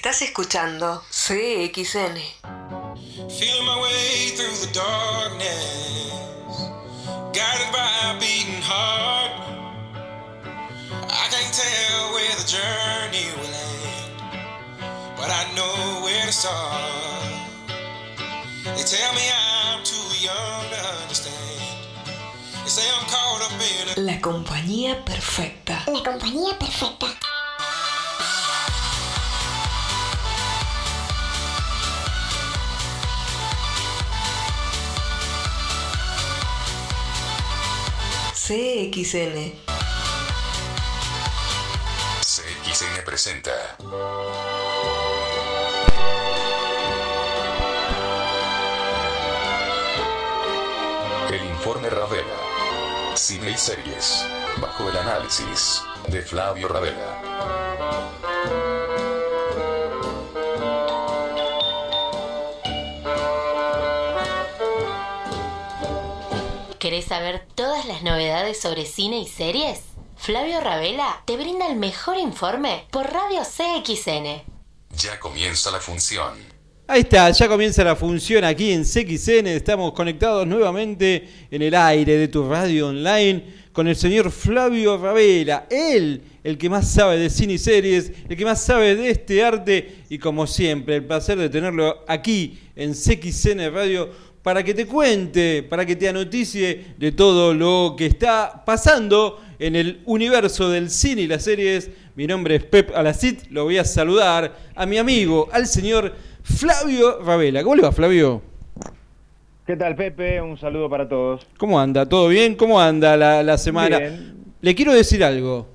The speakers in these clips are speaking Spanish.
Estás escuchando CXN. Feeling my way through the darkness, guided by a beating heart. I can't tell where the journey will end, but I know where to start. They tell me I'm too young to understand. They say I'm caught up in a La compañía perfecta. La compañía perfecta. CXN. CXN presenta. El informe Ravela. Cine y series. Bajo el análisis de Flavio Ravela. ¿Querés saber todas las novedades sobre cine y series? Flavio Ravela te brinda el mejor informe por Radio CXN. Ya comienza la función. Ahí está, ya comienza la función aquí en CXN. Estamos conectados nuevamente en el aire de tu radio online con el señor Flavio Ravela. Él, el que más sabe de cine y series, el que más sabe de este arte. Y como siempre, el placer de tenerlo aquí en CXN Radio para que te cuente, para que te anoticie de todo lo que está pasando en el universo del cine y las series. Mi nombre es Pep Alacid, lo voy a saludar a mi amigo, al señor Flavio Ravela. ¿Cómo le va, Flavio? ¿Qué tal, Pepe? Un saludo para todos. ¿Cómo anda? ¿Todo bien? ¿Cómo anda la, la semana? Bien. Le quiero decir algo.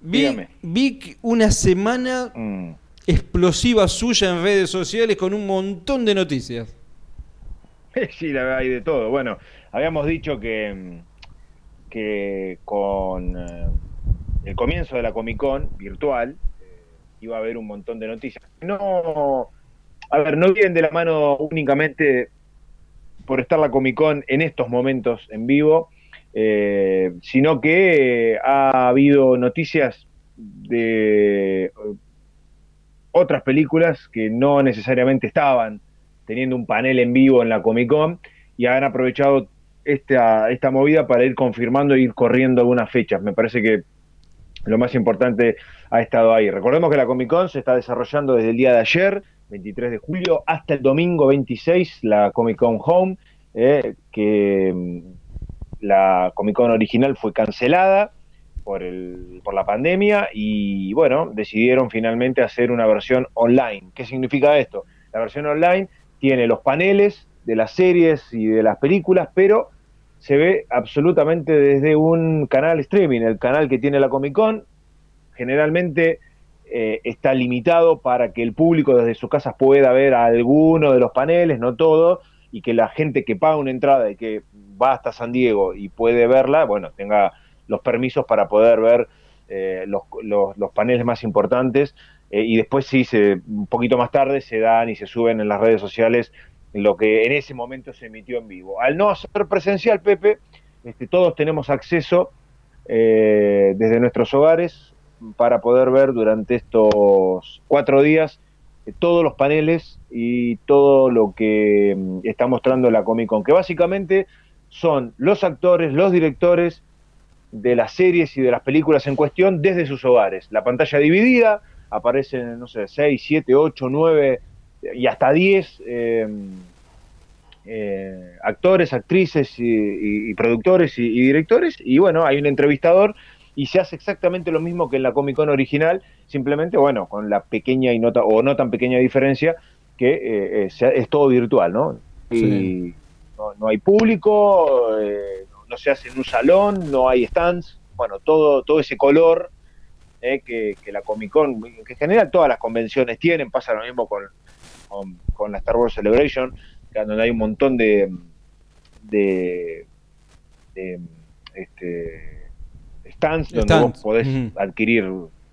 Vi, Dígame. vi una semana Mm. explosiva suya en redes sociales con un montón de noticias. Sí, hay de todo. Bueno, habíamos dicho que, mm, que con eh, el comienzo de la Comic Con virtual eh, iba a haber un montón de noticias. No, a ver, no vienen de la mano únicamente por estar la Comic Con en estos momentos en vivo, eh, sino que ha habido noticias de otras películas que no necesariamente estaban teniendo un panel en vivo en la Comic Con y han aprovechado esta, esta movida para ir confirmando e ir corriendo algunas fechas. Me parece que lo más importante ha estado ahí. Recordemos que la Comic Con se está desarrollando desde el día de ayer, 23 de julio, hasta el domingo 26, la Comic Con Home, eh, que mm, la Comic Con original fue cancelada por, el, por la pandemia y bueno, decidieron finalmente hacer una versión online. ¿Qué significa esto? La versión online tiene los paneles de las series y de las películas, pero se ve absolutamente desde un canal streaming, el canal que tiene la Comic Con. Generalmente eh, está limitado para que el público desde sus casas pueda ver alguno de los paneles, no todo, y que la gente que paga una entrada y que va hasta San Diego y puede verla, bueno, tenga los permisos para poder ver eh, los, los- los paneles más importantes. eh, y después sí, se, un poquito más tarde se dan y se suben en las redes sociales lo que en ese momento se emitió en vivo. Al no ser presencial, Pepe, este, todos tenemos acceso eh, desde nuestros hogares para poder ver durante estos cuatro días eh, todos los paneles y todo lo que mm, está mostrando la Comic Con, que básicamente son los actores, los directores de las series y de las películas en cuestión desde sus hogares. La pantalla dividida, aparecen, no sé, 6, 7, 8, 9 y hasta 10 eh, eh, actores, actrices y, y- y productores y, y directores. Y bueno, hay un entrevistador y se hace exactamente lo mismo que en la Comic Con original, simplemente, bueno, con la pequeña y no ta- o no tan pequeña diferencia que eh, eh, se- es todo virtual, ¿no? Y Sí. no, no hay público, eh, no- se hace en un salón, no hay stands, bueno, todo, todo ese color eh, que, que la Comic Con, que en general todas las convenciones tienen, pasa lo mismo con, con, con la Star Wars Celebration, donde hay un montón de, de, de, este, stands donde vos podés adquirir,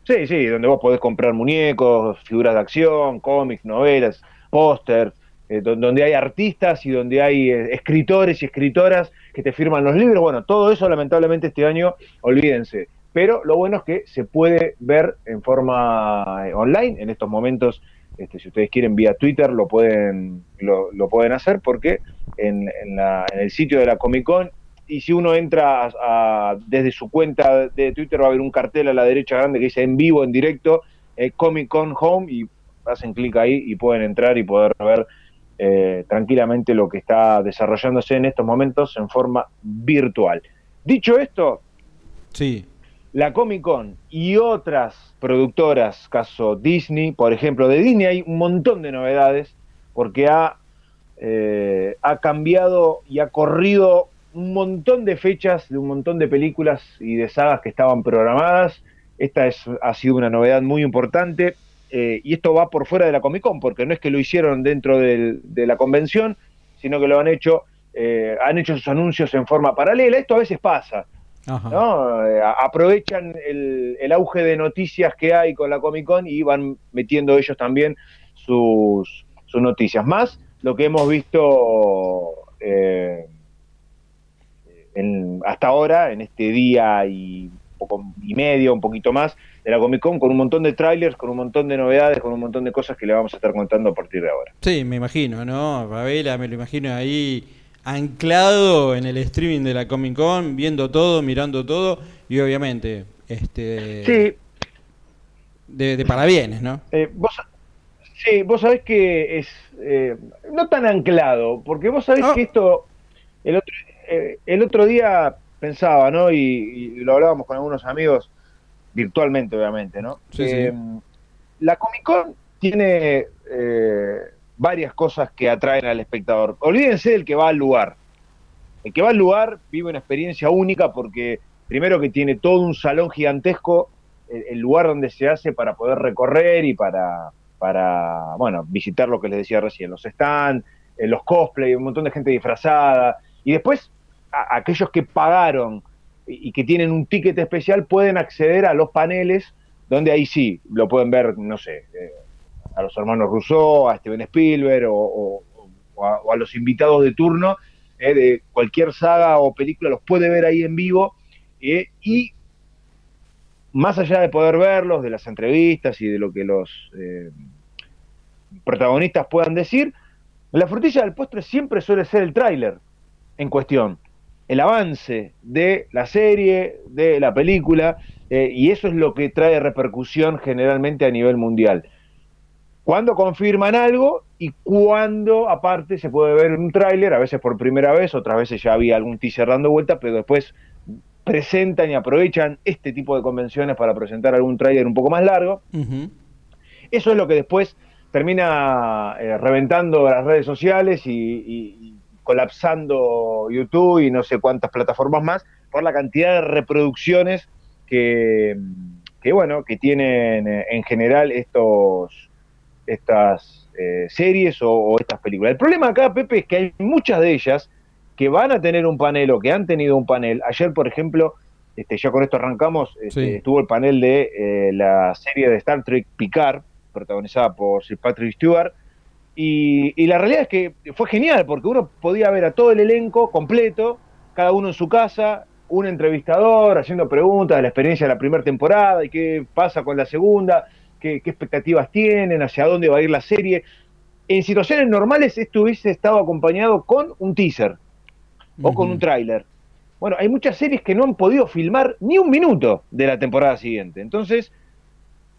sí, sí, donde vos podés comprar muñecos, figuras de acción, cómics, novelas, pósters, eh, don- donde hay artistas y donde hay eh, escritores y escritoras que te firman los libros. Bueno, todo eso lamentablemente este año, olvídense, pero lo bueno es que se puede ver en forma eh, online en estos momentos. Este, si ustedes quieren vía Twitter lo pueden lo, lo pueden hacer porque en, en, el sitio de la Comic Con y si uno entra a- desde su cuenta de Twitter va a haber un cartel a la derecha grande que dice en vivo, en directo, eh, Comic Con Home y hacen clic ahí y pueden entrar y poder ver eh, tranquilamente lo que está desarrollándose en estos momentos en forma virtual. Dicho esto, Sí. la Comic Con y otras productoras, caso Disney, por ejemplo, de Disney hay un montón de novedades porque ha, eh, ha cambiado y ha corrido un montón de fechas de un montón de películas y de sagas que estaban programadas. Esta es, ha sido una novedad muy importante eh, y esto va por fuera de la Comic Con porque no es que lo hicieron dentro del- de la convención, sino que lo han hecho, eh, han hecho sus anuncios en forma paralela. Esto a veces pasa. Ajá. ¿no? Eh, aprovechan el, el auge de noticias que hay con la Comic Con y van metiendo ellos también sus, sus noticias. Más lo que hemos visto en- hasta ahora, en este día y poco y medio, un poquito más, de la Comic Con, con un montón de trailers, con un montón de novedades, con un montón de cosas que le vamos a estar contando a partir de ahora. Sí, me imagino, ¿no? Ravela, me lo imagino ahí anclado en el streaming de la Comic Con, viendo todo, mirando todo y obviamente este Sí, de, de parabienes, ¿no? Eh, vos, sí, vos sabés que es eh, no tan anclado, porque vos sabés que esto, el otro, eh, el otro día pensaba, ¿no? Y, y lo hablábamos con algunos amigos, virtualmente, obviamente, ¿no? Sí, Eh, sí. La Comic Con tiene eh, varias cosas que atraen al espectador. Olvídense del que va al lugar. El que va al lugar vive una experiencia única porque primero que tiene todo un salón gigantesco, el, el lugar donde se hace para poder recorrer y para, para bueno, visitar lo que les decía recién, los stands, eh, los cosplay, un montón de gente disfrazada. Y después, a- aquellos que pagaron y, que tienen un ticket especial pueden acceder a los paneles donde ahí sí lo pueden ver, no sé, eh, a los hermanos Rousseau, a Steven Spielberg o, o a los invitados de turno eh, de cualquier saga o película, los puede ver ahí en vivo eh, y más allá de poder verlos, de las entrevistas y de lo que los eh, protagonistas puedan decir, la frutilla del postre siempre suele ser el tráiler en cuestión, el avance de la serie, de la película, eh, y eso es lo que trae repercusión generalmente a nivel mundial. Cuando confirman algo y cuando aparte se puede ver un tráiler, a veces por primera vez, otras veces ya había algún teaser dando vuelta, pero después presentan y aprovechan este tipo de convenciones para presentar algún tráiler un poco más largo. Eso es lo que después termina eh, reventando las redes sociales y colapsando YouTube y no sé cuántas plataformas más por la cantidad de reproducciones que, que bueno, que tienen eh, en general estos estas eh, series o, o estas películas. El problema acá, Pepe, es que hay muchas de ellas que van a tener un panel o que han tenido un panel. Ayer, por ejemplo, este, ya con esto arrancamos, este, Sí. estuvo el panel de eh, la serie de Star Trek Picard, protagonizada por Sir Patrick Stewart, y, y la realidad es que fue genial, porque uno podía ver a todo el elenco completo, cada uno en su casa, un entrevistador haciendo preguntas de la experiencia de la primera temporada y qué pasa con la segunda, qué, qué expectativas tienen, hacia dónde va a ir la serie. En situaciones normales esto hubiese estado acompañado con un teaser o con un tráiler. Bueno, hay muchas series que no han podido filmar ni un minuto de la temporada siguiente. Entonces,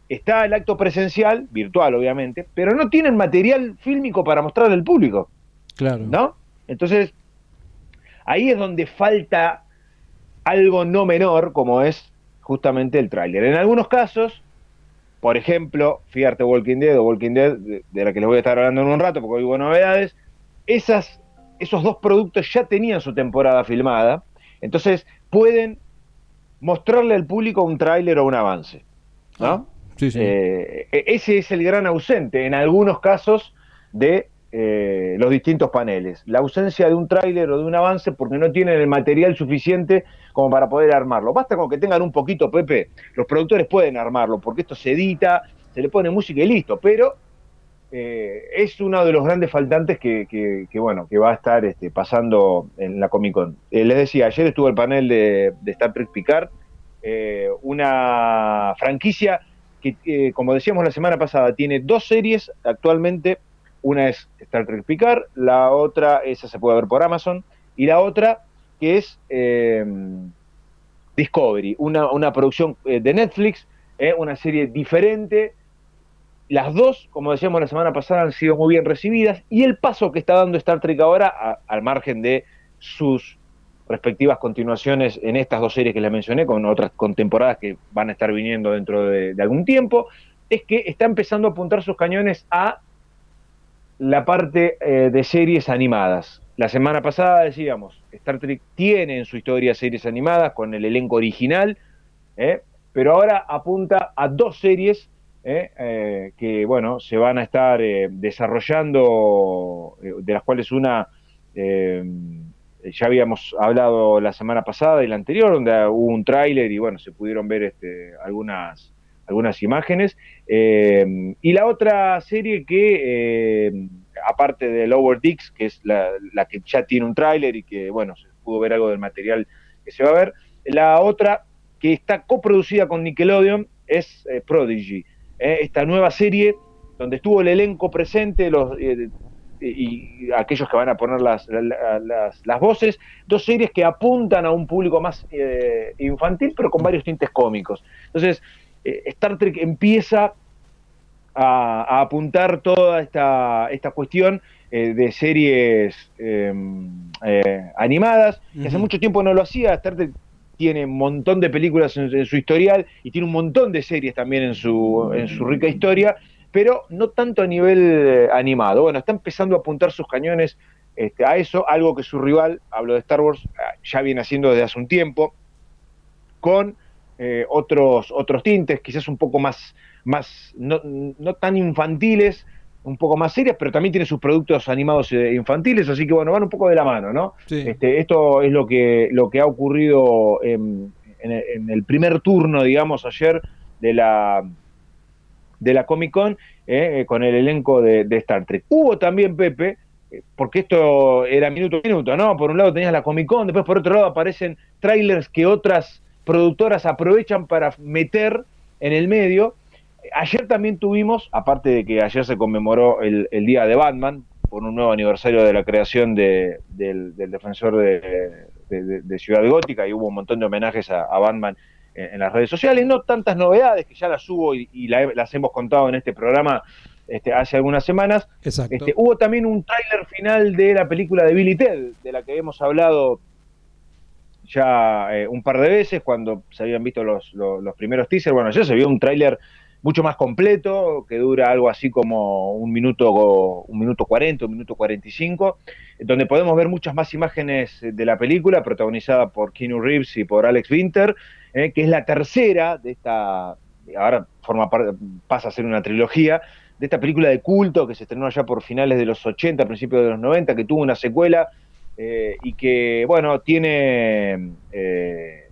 está el acto presencial, virtual obviamente, pero no tienen material fílmico para mostrarle al público, Claro. ¿no? Entonces, ahí es donde falta algo no menor, como es justamente el tráiler. En algunos casos, por ejemplo, fíjate Walking Dead o Walking Dead, de, de la que les voy a estar hablando en un rato porque hoy hubo novedades, esas, esos dos productos ya tenían su temporada filmada, entonces pueden mostrarle al público un tráiler o un avance, ¿no? Eh, e- ese es el gran ausente en algunos casos de eh, los distintos paneles. La ausencia de un tráiler o de un avance porque no tienen el material suficiente como para poder armarlo. Basta con que tengan un poquito, Pepe, los productores pueden armarlo porque esto se edita, se le pone música y listo, pero eh, es uno de los grandes faltantes que, bueno, que va a estar este, pasando en la Comic Con. Les decía, ayer estuvo el panel de, de Star Trek Picard, una franquicia que, eh, como decíamos la semana pasada, tiene dos series actualmente. Una es Star Trek Picard, la otra, esa se puede ver por Amazon, y la otra que es eh, Discovery, una, una producción eh, de Netflix, eh, una serie diferente. Las dos, como decíamos la semana pasada, han sido muy bien recibidas y el paso que está dando Star Trek ahora, al margen de sus respectivas continuaciones en estas dos series que les mencioné, con otras con temporadas que van a estar viniendo dentro de, algún tiempo, es que está empezando a apuntar sus cañones a la parte eh, de series animadas. La semana pasada decíamos, Star Trek tiene en su historia series animadas con el elenco original, ¿eh? pero ahora apunta a dos series ¿eh? Que, bueno, se van a estar desarrollando, de las cuales una ya habíamos hablado la semana pasada y la anterior, donde hubo un tráiler y, bueno, se pudieron ver este, algunas, algunas imágenes. Eh, y la otra serie que, eh, aparte de Lower Dicks, que es la, la que ya tiene un tráiler y que, bueno, se pudo ver algo del material que se va a ver, la otra que está coproducida con Nickelodeon es eh, Prodigy, esta nueva serie donde estuvo el elenco presente, los, y, aquellos que van a poner las, la- las, las voces, dos series que apuntan a un público más eh, infantil, pero con varios tintes cómicos. Entonces, eh, Star Trek empieza a, a apuntar toda esta, esta cuestión eh, de series eh, eh, animadas, que hace mucho tiempo no lo hacía. Star Trek tiene un montón de películas en, en su historial y tiene un montón de series también en su, en su rica historia, pero no tanto a nivel eh, animado. Bueno, está empezando a apuntar sus cañones este, a eso, algo que su rival, hablo de Star Wars, ah, ya viene haciendo desde hace un tiempo, con eh, otros, otros tintes, quizás un poco más, más no, no tan infantiles, un poco más serias, pero también tiene sus productos animados eh, infantiles, así que bueno, van un poco de la mano, ¿no? Sí. Este, esto es lo que, lo que ha ocurrido en, en en el primer turno, digamos, ayer de la, de la Comic Con eh, eh, con el elenco de, Star Trek. Hubo también, Pepe, eh, porque esto era minuto a minuto, ¿no? Por un lado tenías la Comic Con, después por otro lado aparecen trailers que otras productoras aprovechan para meter en el medio. Ayer también tuvimos, aparte de que ayer se conmemoró el, el Día de Batman, por un nuevo aniversario de la creación de- del, defensor de, de- de- Ciudad Gótica, y hubo un montón de homenajes a Batman en, las redes sociales, no tantas novedades, que ya las hubo y, y la- las hemos contado en este programa este, hace algunas semanas. Exacto. Este, hubo también un tráiler final de la película de Billy Ted, de la que hemos hablado ya eh, un par de veces cuando se habían visto los, los, los primeros teasers. Bueno, ya se vio un tráiler mucho más completo, que dura algo así como un minuto, un minuto 40, un minuto 45, donde podemos ver muchas más imágenes de la película, protagonizada por Keanu Reeves y por Alex Winter, eh, que es la tercera de esta, ahora forma pasa a ser una trilogía, de esta película de culto que se estrenó allá por finales de los 80, principios de los 90, que tuvo una secuela eh, y que, bueno, tiene eh,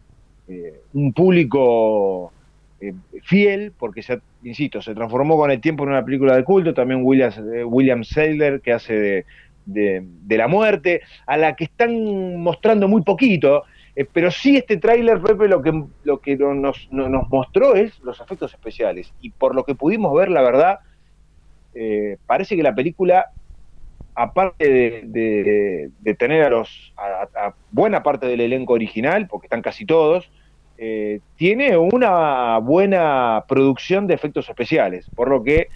un público fiel, porque, se, insisto, se transformó con el tiempo en una película de culto, también William, William Sadler, que hace de, de la muerte, a la que están mostrando muy poquito, eh, pero sí este tráiler, Pepe, lo que, lo que nos, no, nos mostró es los efectos especiales, y por lo que pudimos ver, la verdad, eh, parece que la película aparte de, tener a los a, buena parte del elenco original, porque están casi todos, eh, tiene una buena producción de efectos especiales, por lo que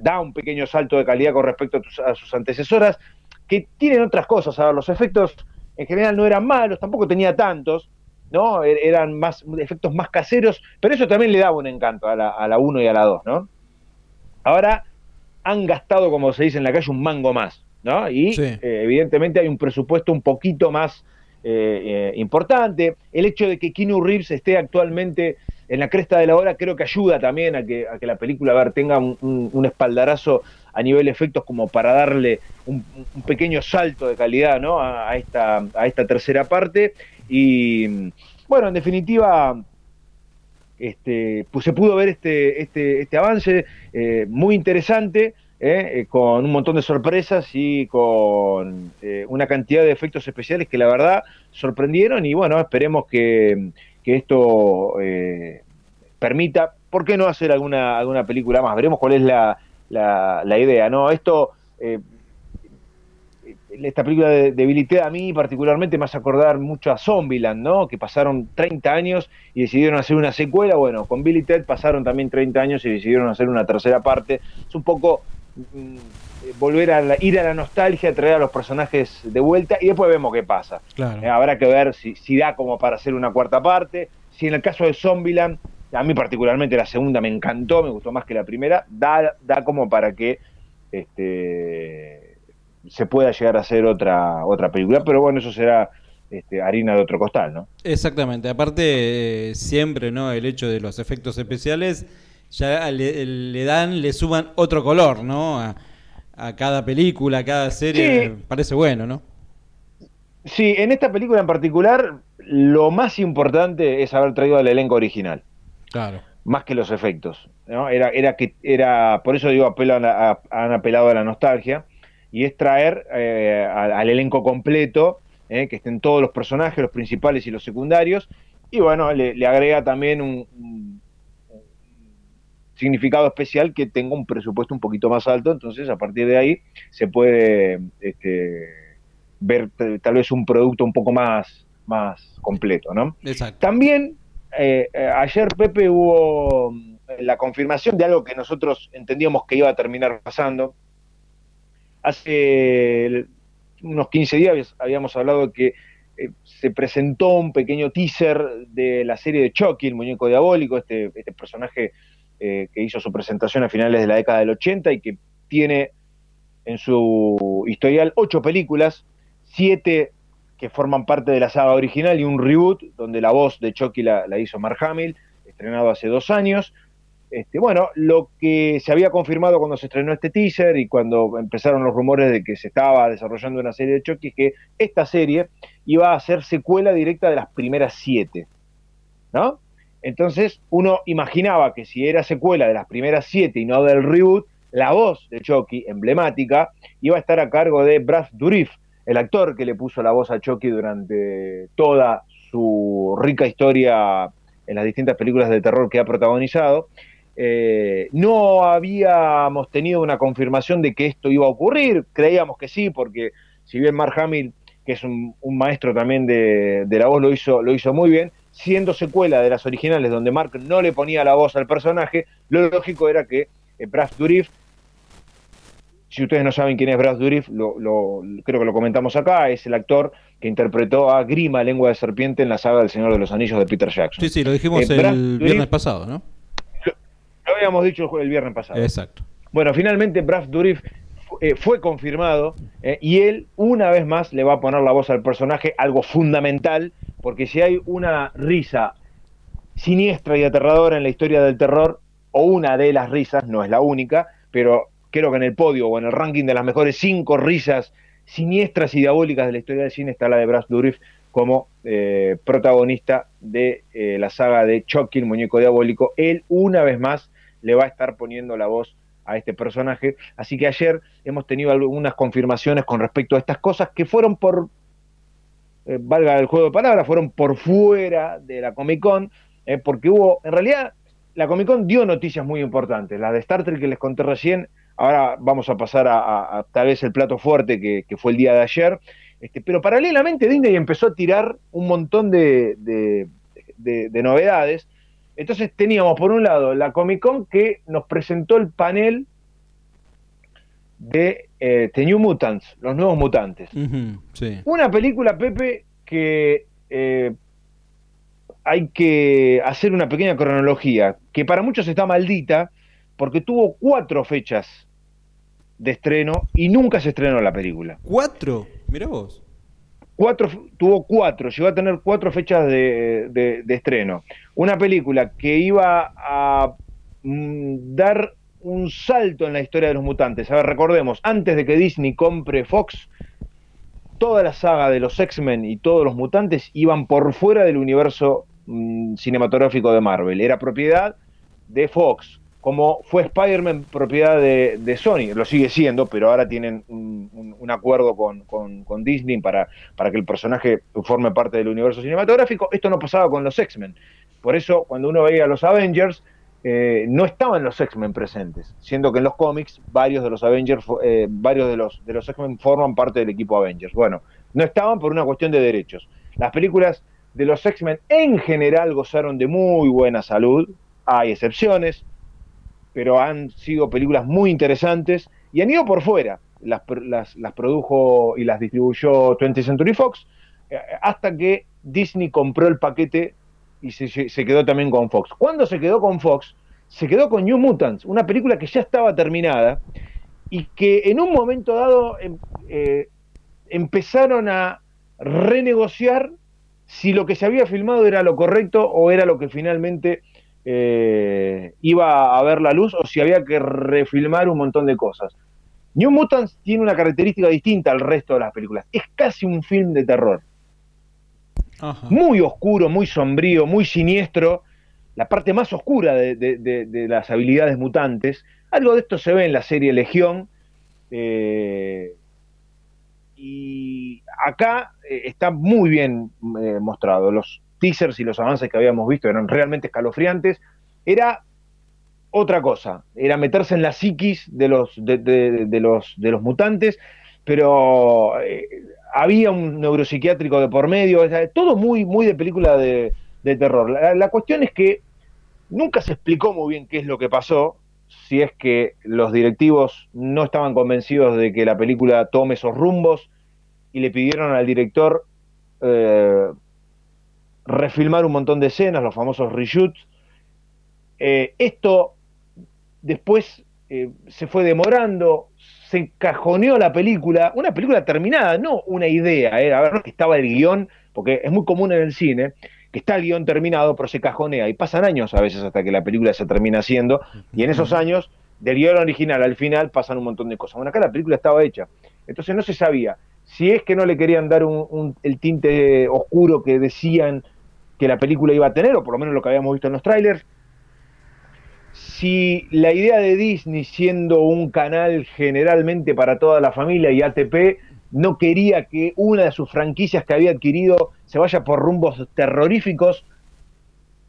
da un pequeño salto de calidad con respecto a, a, sus antecesoras, que tienen otras cosas. A ver, los efectos en general no eran malos, tampoco tenía tantos, ¿no? Er, Eran más efectos más caseros, pero eso también le daba un encanto a la, a la 1 y a la 2, ¿no? Ahora han gastado, como se dice en la calle, un mango más, ¿no? Y sí. eh, evidentemente hay un presupuesto un poquito más eh, eh, importante. El hecho de que Keanu Reeves esté actualmente en la cresta de la hora creo que ayuda también a que, a que la película a ver, tenga un, un, un, espaldarazo a nivel efectos como para darle un, pequeño salto de calidad ¿no? a, esta, a esta tercera parte. Y bueno, en definitiva, este, pues se pudo ver este, este, este avance eh, muy interesante. Eh, con un montón de sorpresas y con eh, una cantidad de efectos especiales que la verdad sorprendieron y bueno, esperemos que, que esto eh, permita, ¿por qué no hacer alguna, alguna película más? Veremos cuál es la, la, la idea, ¿no? Esto, eh, esta película de, de Billy Ted a mí particularmente me hace acordar mucho a Zombieland, ¿no? Que pasaron 30 años y decidieron hacer una secuela, bueno, con Billy Ted pasaron también 30 años y decidieron hacer una tercera parte. Es un poco mm, volver a la- ir a la nostalgia, traer a los personajes de vuelta y después vemos qué pasa. Claro. Eh, habrá que ver si, si da como para hacer una cuarta parte. Si en el caso de Zombieland, a mí particularmente la segunda me encantó, me gustó más que la primera, da, da como para que este, se pueda llegar a hacer otra, otra película. Pero bueno, eso será este, harina de otro costal, ¿no? Exactamente, aparte eh, siempre, ¿no? El hecho de los efectos especiales ya le, le dan, le suman otro color, ¿no? A, a cada película, a cada serie, Sí. parece bueno, ¿no? Sí, en esta película en particular, lo más importante es haber traído al elenco original. Claro. más que los efectos. ¿no? Era, era que era, por eso digo, apelan a- a- han apelado a la nostalgia, y es traer eh, al, al elenco completo, eh, que estén todos los personajes, los principales y los secundarios, y bueno, le, le agrega también un, un- significado especial que tenga un presupuesto un poquito más alto, entonces a partir de ahí se puede este, ver tal vez un producto un poco más, más completo, ¿no? Exacto. También eh, eh, ayer, Pepe, hubo mm, la confirmación de algo que nosotros entendíamos que iba a terminar pasando. Hace el- unos 15 días habíamos hablado de que eh, se presentó un pequeño teaser de la serie de Chucky, el muñeco diabólico, este, este personaje eh, que hizo su presentación a finales de la década del 80 y que tiene en su historial ocho películas, siete que forman parte de la saga original y un reboot donde la voz de Chucky la, hizo Mark Hamill, estrenado hace dos años. Este, bueno, lo que se había confirmado cuando se estrenó este teaser y cuando empezaron los rumores de que se estaba desarrollando una serie de Chucky es que esta serie iba a ser secuela directa de las primeras siete, ¿no? Entonces uno imaginaba que si era secuela de las primeras siete y no del reboot, la voz de Chucky, emblemática, iba a estar a cargo de Brad Dourif, el actor que le puso la voz a Chucky durante toda su rica historia en las distintas películas de terror que ha protagonizado. Eh, no habíamos tenido una confirmación de que esto iba a ocurrir, creíamos que sí, porque si bien Mark Hamill, que es un, maestro también de, de la voz, lo hizo, lo hizo muy bien, siendo secuela de las originales donde Mark no le ponía la voz al personaje, lo lógico era que eh, Brad Dourif si ustedes no saben quién es Brad Dourif, lo, lo- creo que lo comentamos acá, es el actor que interpretó a Grima, lengua de serpiente, en la saga del Señor de los Anillos de Peter Jackson. Sí, sí, lo dijimos Eh, Brad el Dourif- viernes pasado, ¿no? Lo habíamos dicho el viernes pasado. Exacto. Bueno, finalmente Brad Dourif eh, fue confirmado eh, y él una vez más le va a poner la voz al personaje, algo fundamental, porque si hay una risa siniestra y aterradora en la historia del terror, o una de las risas, no es la única, pero creo que en el podio o en el ranking de las mejores cinco risas siniestras y diabólicas de la historia del cine está la de Brad Dourif como eh, protagonista de eh, la saga de Chucky, muñeco diabólico. Él una vez más le va a estar poniendo la voz a este personaje. Así que ayer hemos tenido algunas confirmaciones con respecto a estas cosas que fueron por, eh, valga el juego de palabras, fueron por fuera de la Comic Con, porque hubo, en realidad, la Comic Con dio noticias muy importantes. La de Star Trek que les conté recién, ahora vamos a pasar a, a- a tal vez el plato fuerte que, que fue el día de ayer. Este, pero paralelamente Disney empezó a tirar un montón de, de- de- de novedades. Entonces teníamos por un lado la Comic Con que nos presentó el panel de eh, The New Mutants, los nuevos mutantes. Sí. Una película, Pepe, que eh, hay que hacer una pequeña cronología, que para muchos está maldita, porque tuvo cuatro fechas de estreno y nunca se estrenó la película. ¿Cuatro? Mirá vos. Cuatro, tuvo cuatro, llegó a tener cuatro fechas de, de- de estreno. Una película que iba a mm, dar un salto en la historia de los mutantes. A ver, recordemos, antes de que Disney compre Fox, toda la saga de los X-Men y todos los mutantes iban por fuera del universo mm, cinematográfico de Marvel. Era propiedad de Fox, como fue Spider-Man propiedad de, Sony, lo sigue siendo, pero ahora tienen un, acuerdo con, Disney para, para que el personaje forme parte del universo cinematográfico. Esto no pasaba con los X-Men. Por eso, cuando uno veía a los Avengers, eh, no estaban los X-Men presentes, siendo que en los cómics varios de los Avengers, eh, varios de los, de los X-Men forman parte del equipo Avengers. Bueno, no estaban por una cuestión de derechos. Las películas de los X-Men en general gozaron de muy buena salud, hay excepciones, pero han sido películas muy interesantes y han ido por fuera. Las, las, las produjo y las distribuyó 20th Century Fox eh, hasta que Disney compró el paquete y se, se- quedó también con Fox. ¿Cuándo se quedó con Fox? Se quedó con New Mutants, una película que ya estaba terminada y que en un momento dado em- eh, empezaron a renegociar si lo que se había filmado era lo correcto o era lo que finalmente eh, iba a ver la luz o si había que refilmar un montón de cosas. New Mutants tiene una característica distinta al resto de las películas. Es casi un film de terror. Ajá. Muy oscuro, muy sombrío, muy siniestro. La parte más oscura de, de- de- de las habilidades mutantes. Algo de esto se ve en la serie Legión. eh, y acá eh, está muy bien eh, mostrado. Los teasers y los avances que habíamos visto eran realmente escalofriantes. Era otra cosa, era meterse en la psiquis de los, de, los, de los mutantes, pero eh, había un neuropsiquiátrico de por medio, todo muy, muy de película de, terror. La, la cuestión es que nunca se explicó muy bien qué es lo que pasó, si es que los directivos no estaban convencidos de que la película tome esos rumbos y le pidieron al director eh, refilmar un montón de escenas, los famosos reshoots. Eh, esto después eh, se fue demorando, se cajoneó la película, una película terminada, no una idea, eh, a ver que estaba el guion, porque es muy común en el cine que está el guion terminado, pero se cajonea y pasan años a veces hasta que la película se termina haciendo, y en esos años del guion original al final pasan un montón de cosas. Bueno, acá la película estaba hecha, entonces no se sabía si es que no le querían dar un- un- el tinte oscuro que decían que la película iba a tener, o por lo menos lo que habíamos visto en los trailers, si la idea de Disney siendo un canal generalmente para toda la familia y ATP no quería que una de sus franquicias que había adquirido se vaya por rumbos terroríficos,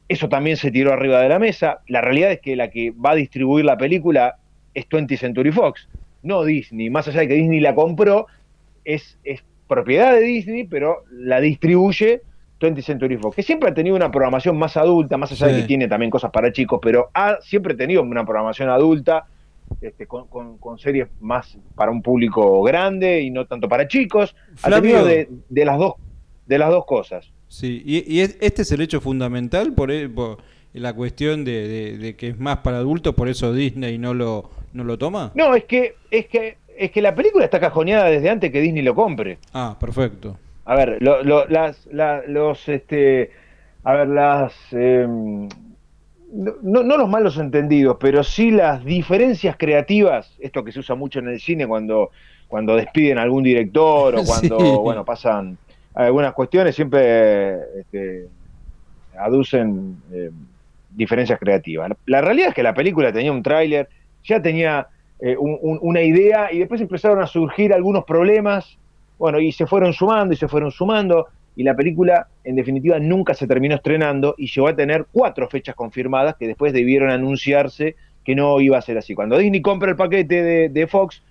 eso también se tiró arriba de la mesa. La realidad es que la que va a distribuir la película es 20th Century Fox, no Disney. Más allá de que Disney la compró, es, es propiedad de Disney, pero la distribuye 20th Century Fox, que siempre ha tenido una programación más adulta, más allá de que tiene también cosas para chicos, pero ha siempre tenido una programación adulta, este, con, con- con series más para un público grande y no tanto para chicos. Ha tenido de, de las dos de las dos cosas. Sí, y, y es- este es el hecho fundamental por, e- por la cuestión de, de- de que es más para adultos, por eso Disney no lo, no lo toma. No, es que, es que, es que la película está cajoneada desde antes que Disney lo compre. Ah, perfecto. A ver, lo- lo- las, la- los, este, a ver, las, em, no, no- no los malos entendidos, pero sí las diferencias creativas, esto que se usa mucho en el cine cuando, cuando despiden a algún director o cuando, Sí. bueno, pasan algunas cuestiones, siempre este, aducen eh, diferencias creativas. La realidad es que la película tenía un tráiler, ya tenía eh, un- un- una idea y después empezaron a surgir algunos problemas, bueno, y se fueron sumando y se fueron sumando y la película en definitiva nunca se terminó estrenando y llegó a tener cuatro fechas confirmadas que después debieron anunciarse que no iba a ser así. Cuando Disney compra el paquete de, Fox,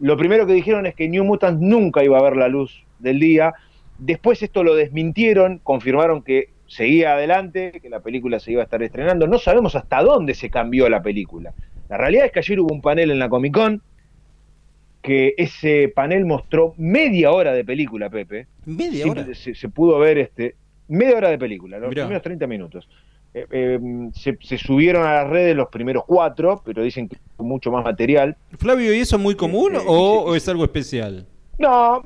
lo primero que dijeron es que New Mutants nunca iba a ver la luz del día. Después esto lo desmintieron, confirmaron que seguía adelante, que la película se iba a estar estrenando. No sabemos hasta dónde se cambió la película. La realidad es que ayer hubo un panel en la Comic Con, que ese panel mostró media hora de película, Pepe. Media hora. Se, se pudo ver este media hora de película, los Mirá. primeros 30 minutos. Eh, eh, se, se subieron a las redes los primeros cuatro, pero dicen que mucho más material. Flavio, ¿y eso es muy común Eh, eh, o, es algo especial? No,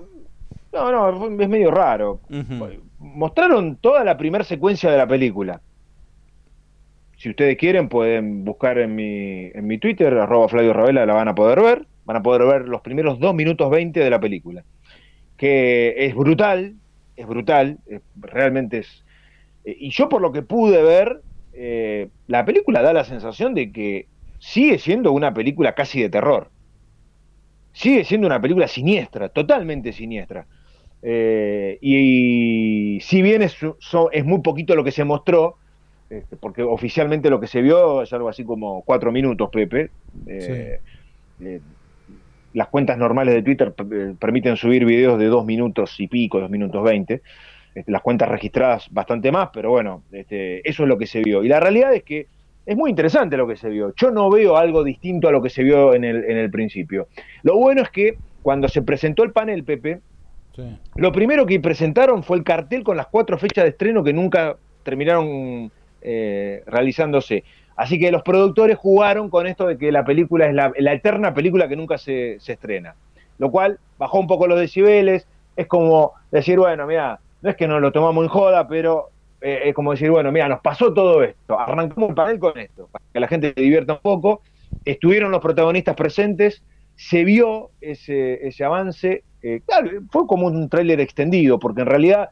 no, no, es medio raro. Mostraron toda la primera secuencia de la película. Si ustedes quieren, pueden buscar en mi, en mi Twitter, arroba Flavio Ravela, la van a poder ver. Van a poder ver los primeros 2 minutos 20 de la película. Que es brutal, es brutal, realmente es... eh, Y yo por lo que pude ver, eh, la película da la sensación de que sigue siendo una película casi de terror. Sigue siendo una película siniestra, totalmente siniestra. Eh, y, si bien es, es, muy poquito lo que se mostró, este, porque oficialmente lo que se vio es algo así como cuatro minutos, Pepe. Eh, eh, las cuentas normales de Twitter permiten subir videos de dos minutos y pico, dos minutos veinte. Este, las cuentas registradas bastante más, pero bueno, este, eso es lo que se vio. Y la realidad es que es muy interesante lo que se vio. Yo no veo algo distinto a lo que se vio en el, en el principio. Lo bueno es que cuando se presentó el panel, Pepe, lo primero que presentaron fue el cartel con las cuatro fechas de estreno que nunca terminaron eh, realizándose. Así que los productores jugaron con esto de que la película es la, eterna película que nunca se, estrena. Lo cual bajó un poco los decibeles. Es como decir, bueno, mira, no es que nos lo tomamos en joda, pero eh, es como decir, bueno, mira, nos pasó todo esto, arrancamos el panel con esto, para que la gente se divierta un poco, estuvieron los protagonistas presentes, se vio ese, ese avance, eh, claro, fue como un tráiler extendido, porque en realidad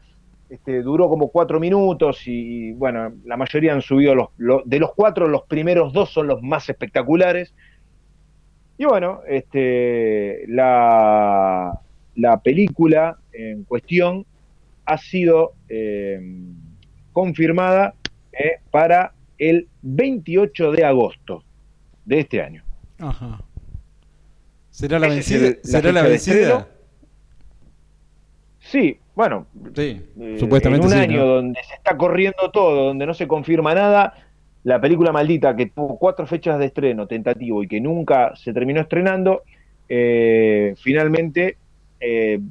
este, duró como cuatro minutos y, bueno, la mayoría han subido los, de los cuatro, los primeros dos son los más espectaculares. Y bueno, este, la, la película en cuestión ha sido eh, confirmada eh, para el 28 de agosto de este año. Ajá. ¿Será la vencida? ¿Será la vencida? Sí, bueno, sí, eh, supuestamente en un año donde se está corriendo todo, donde no se confirma nada, la película maldita que tuvo cuatro fechas de estreno tentativo y que nunca se terminó estrenando, eh, finalmente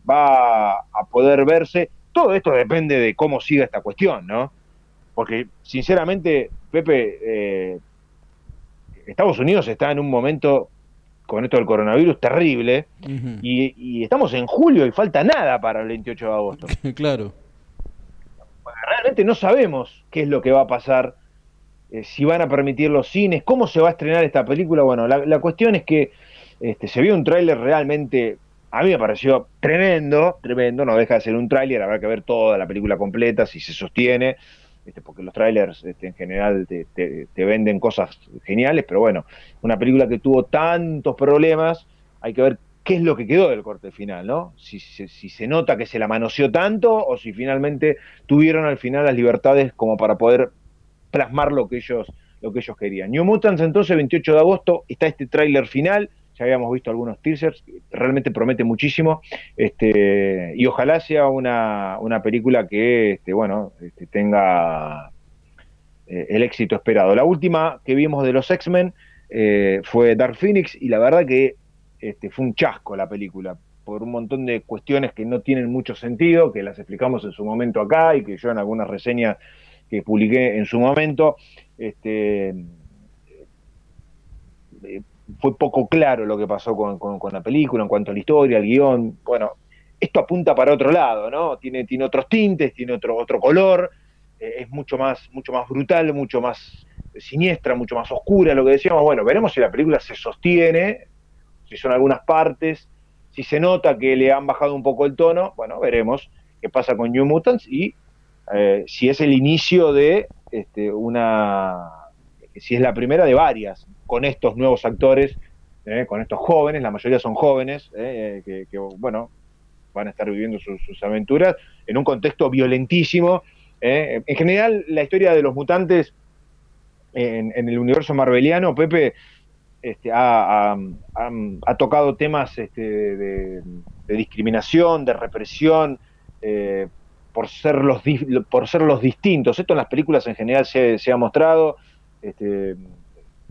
va a poder verse todo esto depende de cómo siga esta cuestión, ¿no? Porque, sinceramente, Pepe, eh, Estados Unidos está en un momento con esto del coronavirus terrible y, estamos en julio y falta nada para el 28 de agosto. claro. Realmente no sabemos qué es lo que va a pasar, eh, si van a permitir los cines, cómo se va a estrenar esta película. Bueno, la, cuestión es que este, se vio un tráiler realmente a mí me pareció tremendo, tremendo, no deja de ser un tráiler, habrá que ver toda la película completa, si se sostiene, porque los trailers este, en general te, venden cosas geniales, pero bueno, una película que tuvo tantos problemas, hay que ver qué es lo que quedó del corte final, ¿no? Si, si, se nota que se la manoseó tanto o si finalmente tuvieron al final las libertades como para poder plasmar lo que ellos, lo que ellos querían. New Mutants entonces, 28 de agosto, está este tráiler final, ya habíamos visto algunos teasers, realmente promete muchísimo, este, y ojalá sea una, una película que, este, bueno, este, tenga eh, el éxito esperado. La última que vimos de los X-Men eh, fue Dark Phoenix, y la verdad que fue un chasco la película, por un montón de cuestiones que no tienen mucho sentido, que las explicamos en su momento acá, y que yo en algunas reseñas que publiqué en su momento, eh, fue poco claro lo que pasó con, la película en cuanto a la historia, el guion. Bueno, esto apunta para otro lado, ¿no? Tiene, tiene otros tintes, tiene otro, otro color, eh, es mucho más, mucho más brutal, mucho más siniestra, mucho más oscura, lo que decíamos. Bueno, veremos si la película se sostiene, si son algunas partes, si se nota que le han bajado un poco el tono, bueno, veremos qué pasa con New Mutants y eh, si es el inicio de este, una, si es la primera de varias con estos nuevos actores, eh, con estos jóvenes, la mayoría son jóvenes, eh, que, bueno, van a estar viviendo sus, aventuras en un contexto violentísimo. Eh. En general, la historia de los mutantes en, el universo marveliano, Pepe, este, ha, tocado temas este, de, discriminación, de represión, por, ser los, por ser los distintos. Esto en las películas en general se, se ha mostrado. Este,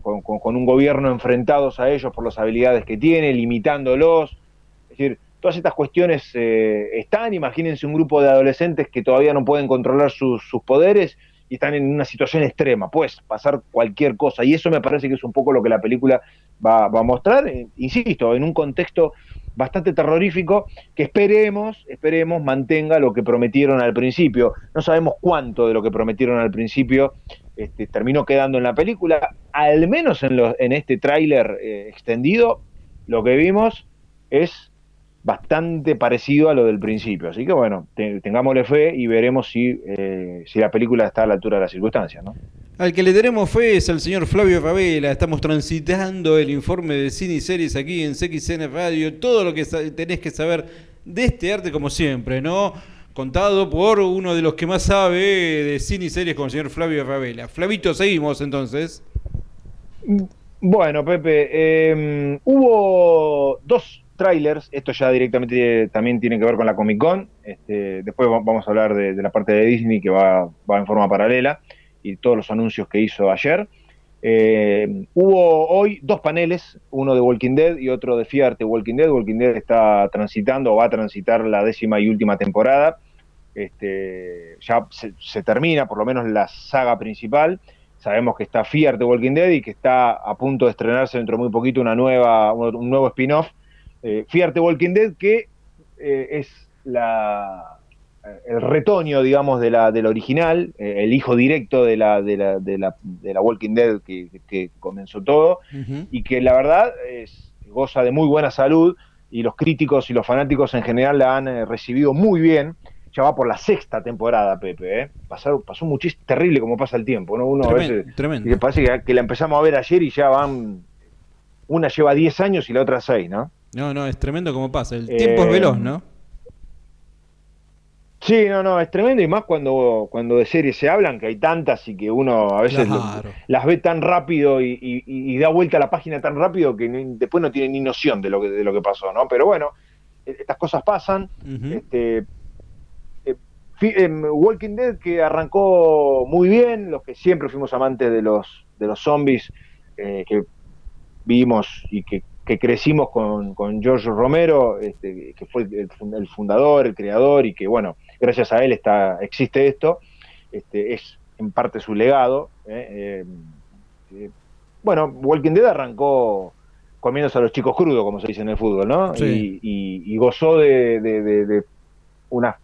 con, un gobierno enfrentados a ellos por las habilidades que tiene, limitándolos. Es decir, todas estas cuestiones eh, están, imagínense un grupo de adolescentes que todavía no pueden controlar sus, poderes y están en una situación extrema, pues pasar cualquier cosa. Y eso me parece que es un poco lo que la película va, a mostrar, eh, insisto, en un contexto bastante terrorífico que esperemos, esperemos mantenga lo que prometieron al principio. No sabemos cuánto de lo que prometieron al principio este, terminó quedando en la película. Al menos en, en este tráiler eh, extendido, lo que vimos es bastante parecido a lo del principio. Así que bueno, tengámosle fe y veremos si, eh, si la película está a la altura de las circunstancias. ¿no? Al que le tenemos fe es al señor Flavio Ravela. Estamos transitando el informe de cine y series aquí en CXN Radio. Todo lo que tenés que saber de este arte, como siempre, ¿no? Contado por uno de los que más sabe de cine y series, como el señor Flavio Ravela. Flavito, seguimos entonces. Bueno, Pepe, em, hubo dos trailers. Esto ya directamente también tiene que ver con la Comic Con. Este, después vamos a hablar de, la parte de Disney que va, va en forma paralela y todos los anuncios que hizo ayer. Eh, hubo hoy dos paneles, uno de Walking Dead y otro de Fiarte Walking Dead. Walking Dead está transitando o va a transitar la décima y última temporada. Este, ya se, termina, por lo menos la saga principal. Sabemos que está Fiarte Walking Dead y que está a punto de estrenarse dentro de muy poquito una nueva, un nuevo spin-off. Eh, Fiarte Walking Dead, que eh, es la, el retoño, digamos, de la, del original, eh, el hijo directo de la, de la, de la, de la Walking Dead que, comenzó todo, y que la verdad es, goza de muy buena salud, y los críticos y los fanáticos en general la han eh, recibido muy bien. Ya va por la sexta temporada, Pepe. ¿eh? Pasó, pasó muchísimo, terrible como pasa el tiempo. ¿no? Uno tremendo, a veces tremendo. parece que, la empezamos a ver ayer y ya van. Una lleva 10 años y la otra 6, ¿no? No, no, es tremendo como pasa. El tiempo es veloz, ¿no? Sí, no, no, es tremendo y más cuando, cuando de series se hablan, que hay tantas y que uno a veces las ve tan rápido y, da vuelta a la página tan rápido que después no tiene ni noción de lo que, de lo que pasó, ¿no? Pero bueno, e, estas cosas pasan. este, eh, Walking Dead que arrancó muy bien, los que siempre fuimos amantes de los, de los zombies, eh, que vimos y que que crecimos con, con George Romero, este, que fue el, fundador, el creador, y que bueno, gracias a él está, existe esto, este, es en parte su legado. ¿eh? Eh, eh, bueno, Walking Dead arrancó comiéndose a los chicos crudos, como se dice en el fútbol, ¿no? Y, gozó de, de, unas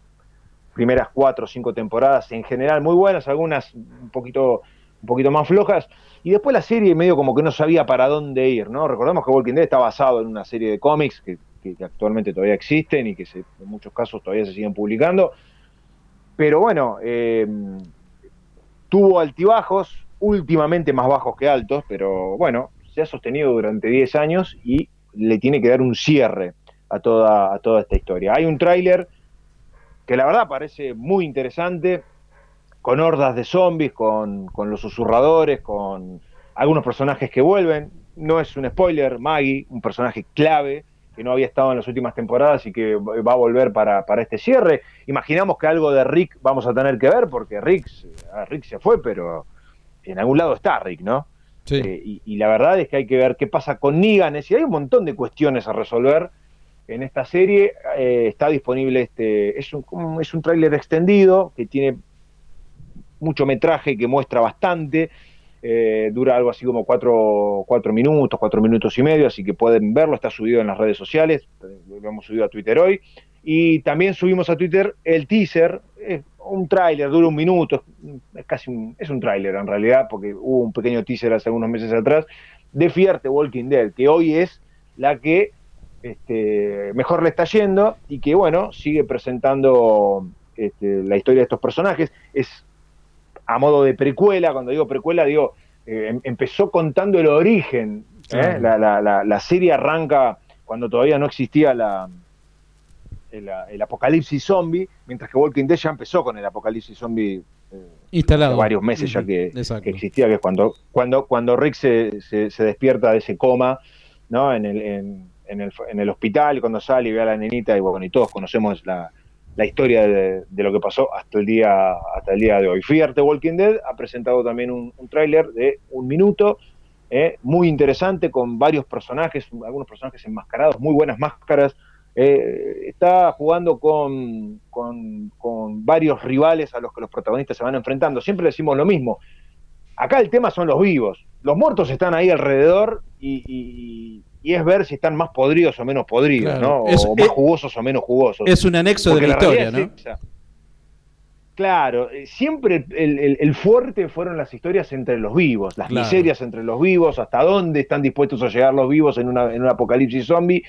primeras cuatro o cinco temporadas en general muy buenas, algunas un poquito, un poquito más flojas, y después la serie medio como que no sabía para dónde ir, ¿no? Recordemos que Walking Dead está basado en una serie de cómics que, actualmente todavía existen y que en muchos casos todavía se siguen publicando. Pero bueno, eh, tuvo altibajos, últimamente más bajos que altos, pero bueno, se ha sostenido durante 10 años y le tiene que dar un cierre a toda, a toda esta historia. Hay un tráiler que la verdad parece muy interesante, con hordas de zombies, con, los susurradores, con algunos personajes que vuelven. No es un spoiler, Maggie, un personaje clave que no había estado en las últimas temporadas y que va a volver para, este cierre. Imaginamos que algo de Rick vamos a tener que ver, porque Rick, Rick se fue, pero en algún lado está Rick, ¿no? Sí. Eh, y, la verdad es que hay que ver qué pasa con Negan. Es decir, hay un montón de cuestiones a resolver en esta serie. Eh, está disponible este. Es un, es un tráiler extendido que tiene mucho metraje que muestra bastante. Eh, dura algo así como cuatro, cuatro, minutos, cuatro minutos y medio, así que pueden verlo, está subido en las redes sociales, lo hemos subido a Twitter hoy. Y también subimos a Twitter el teaser, un tráiler, dura un minuto, es casi un, es un tráiler en realidad, porque hubo un pequeño teaser hace unos meses atrás, de Fierte Walking Dead, que hoy es la que este, mejor le está yendo y que bueno, sigue presentando este, la historia de estos personajes. Es a modo de precuela, cuando digo precuela, digo, eh, em, empezó contando el origen. ¿eh? La, la, la, serie arranca cuando todavía no existía la, el, apocalipsis zombie, mientras que Walking Dead ya empezó con el apocalipsis zombie eh, instalado varios meses ya que, existía, que es cuando, cuando, cuando Rick se, se, despierta de ese coma, ¿no? En el, en, en, el, en el hospital, cuando sale y ve a la nenita, y bueno, y todos conocemos la, la historia de, lo que pasó hasta el día hasta el día de hoy. Fierte Walking Dead ha presentado también un, tráiler de un minuto, eh, muy interesante, con varios personajes, algunos personajes enmascarados, muy buenas máscaras. Eh, está jugando con, con, varios rivales a los que los protagonistas se van enfrentando. Siempre decimos lo mismo. Acá el tema son los vivos. Los muertos están ahí alrededor y es ver si están más podridos o menos podridos, ¿no? O, más jugosos o menos jugosos. Es un anexo de la, historia, ¿no? claro, eh, siempre el, fuerte fueron las historias entre los vivos, las miserias entre los vivos, hasta dónde están dispuestos a llegar los vivos en, una, en un apocalipsis zombie.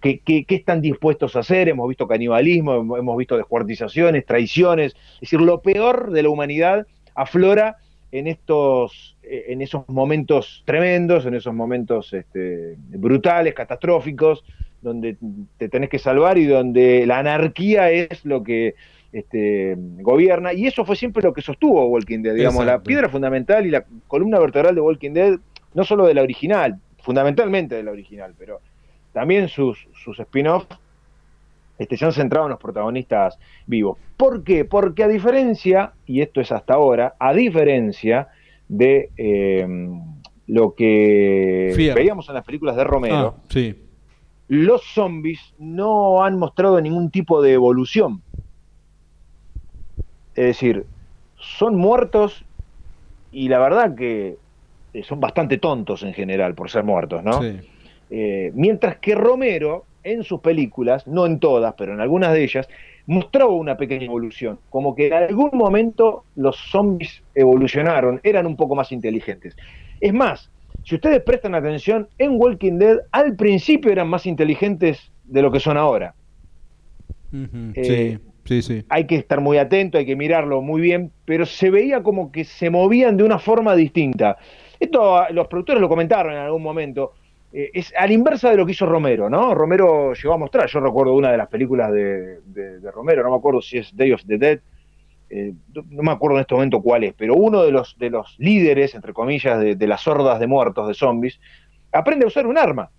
¿Qué, qué, están dispuestos a hacer? Hemos visto canibalismo, hemos visto descuartizaciones, traiciones. Es decir, lo peor de la humanidad aflora en estos eh, en esos momentos tremendos, en esos momentos este, brutales, catastróficos, donde te tenés que salvar y donde la anarquía es lo que este, gobierna. Y eso fue siempre lo que sostuvo Walking Dead, digamos, la piedra fundamental y la columna vertebral de Walking Dead, no solo de la original, fundamentalmente de la original, pero también sus, sus spin-offs este, se han centrado en los protagonistas vivos. ¿Por qué? Porque a diferencia, y esto es hasta ahora, a diferencia de eh, lo que veíamos en las películas de Romero, Ah, sí. los zombies no han mostrado ningún tipo de evolución. Es decir, son muertos y la verdad que eh, son bastante tontos en general por ser muertos, ¿no? sí. Eh, mientras que Romero, en sus películas, no en todas, pero en algunas de ellas, mostró una pequeña evolución. Como que en algún momento los zombies evolucionaron, eran un poco más inteligentes. Es más, si ustedes prestan atención, en Walking Dead al principio eran más inteligentes de lo que son ahora. Eh, sí, sí, sí. Hay que estar muy atento, hay que mirarlo muy bien, pero se veía como que se movían de una forma distinta. Esto ah, los productores lo comentaron en algún momento. Eh, es a la inversa de lo que hizo Romero, ¿no? Romero llegó a mostrar, yo recuerdo una de las películas de, de- Romero, no me acuerdo si es Day of the Dead, eh, no- me acuerdo en este momento cuál es, pero uno de los, de los líderes, entre comillas, de, las hordas de muertos, de zombies, aprende a usar un arma.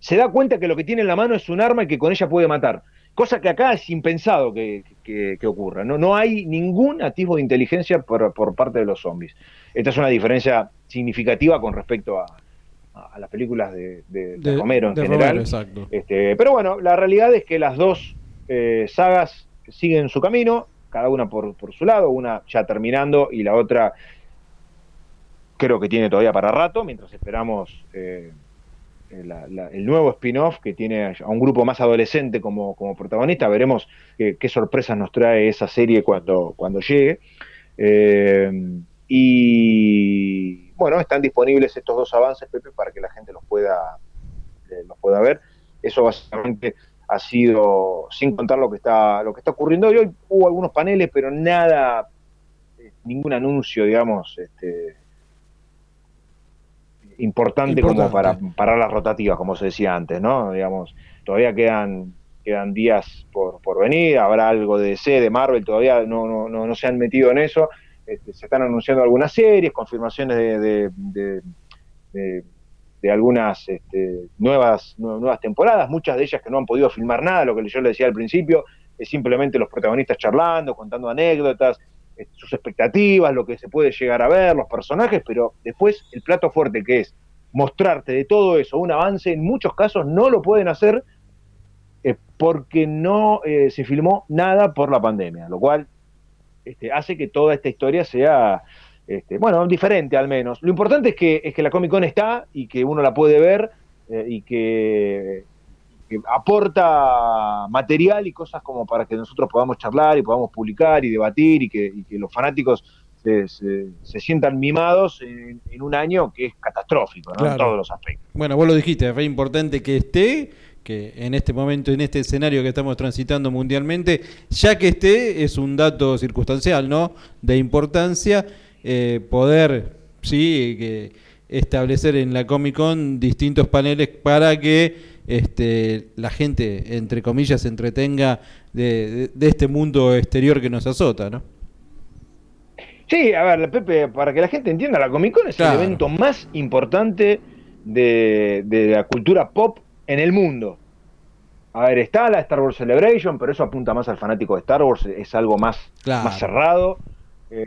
Se da cuenta que lo que tiene en la mano es un arma y que con ella puede matar. Cosa que acá es impensado que, que- que ocurra. ¿no? no hay ningún atisbo de inteligencia por, por parte de los zombies. Esta es una diferencia significativa con respecto a, a las películas de, de- de Romero en de general. Romero, exacto. Este, pero bueno, la realidad es que las dos eh, sagas siguen su camino, cada una por, por su lado, una ya terminando y la otra creo que tiene todavía para rato, mientras esperamos eh, eh, la- la- el nuevo spin-off que tiene a un grupo más adolescente como, como protagonista. Veremos qué, qué sorpresas nos trae esa serie cuando, cuando llegue. Eh, y bueno, están disponibles estos dos avances, Pepe, para que la gente los pueda, eh, los pueda ver. Eso básicamente ha sido, sin contar lo que está, lo que está ocurriendo hoy, hoy hubo algunos paneles, pero nada, eh, ningún anuncio, digamos, este, importante, como para parar las rotativas, como se decía antes, ¿no? Digamos, todavía quedan quedan días por, por venir, habrá algo de DC, de Marvel, todavía no, no, no, no se han metido en eso, Este, se están anunciando algunas series, confirmaciones de, de, de- algunas este, nuevas, nue- nuevas temporadas, muchas de ellas que no han podido filmar nada, lo que yo le decía al principio, es simplemente los protagonistas charlando, contando anécdotas, sus expectativas, lo que se puede llegar a ver, los personajes, pero después el plato fuerte que es mostrarte de todo eso un avance, en muchos casos no lo pueden hacer eh, porque no eh, se filmó nada por la pandemia, lo cual este, hace que toda esta historia sea, este, bueno, diferente al menos. Lo importante es que, es que la Comic Con está y que uno la puede ver eh, y que, que aporta material y cosas como para que nosotros podamos charlar y podamos publicar y debatir y que, y que los fanáticos se, se- se sientan mimados en, en un año que es catastrófico ¿no? en todos los aspectos. Bueno, vos lo dijiste, es re importante que esté, que en este momento, en este escenario que estamos transitando mundialmente, ya que esté, es un dato circunstancial, ¿no? De importancia, eh, poder, sí, que establecer en la Comic Con distintos paneles para que este, la gente, entre comillas, se entretenga de, de- de este mundo exterior que nos azota, ¿no? Sí, a ver, Pepe, para que la gente entienda, la Comic Con es Claro. el evento más importante de, de la cultura pop en el mundo. A ver, está la Star Wars Celebration, pero eso apunta más al fanático de Star Wars, es algo más, Claro. más cerrado. Eh,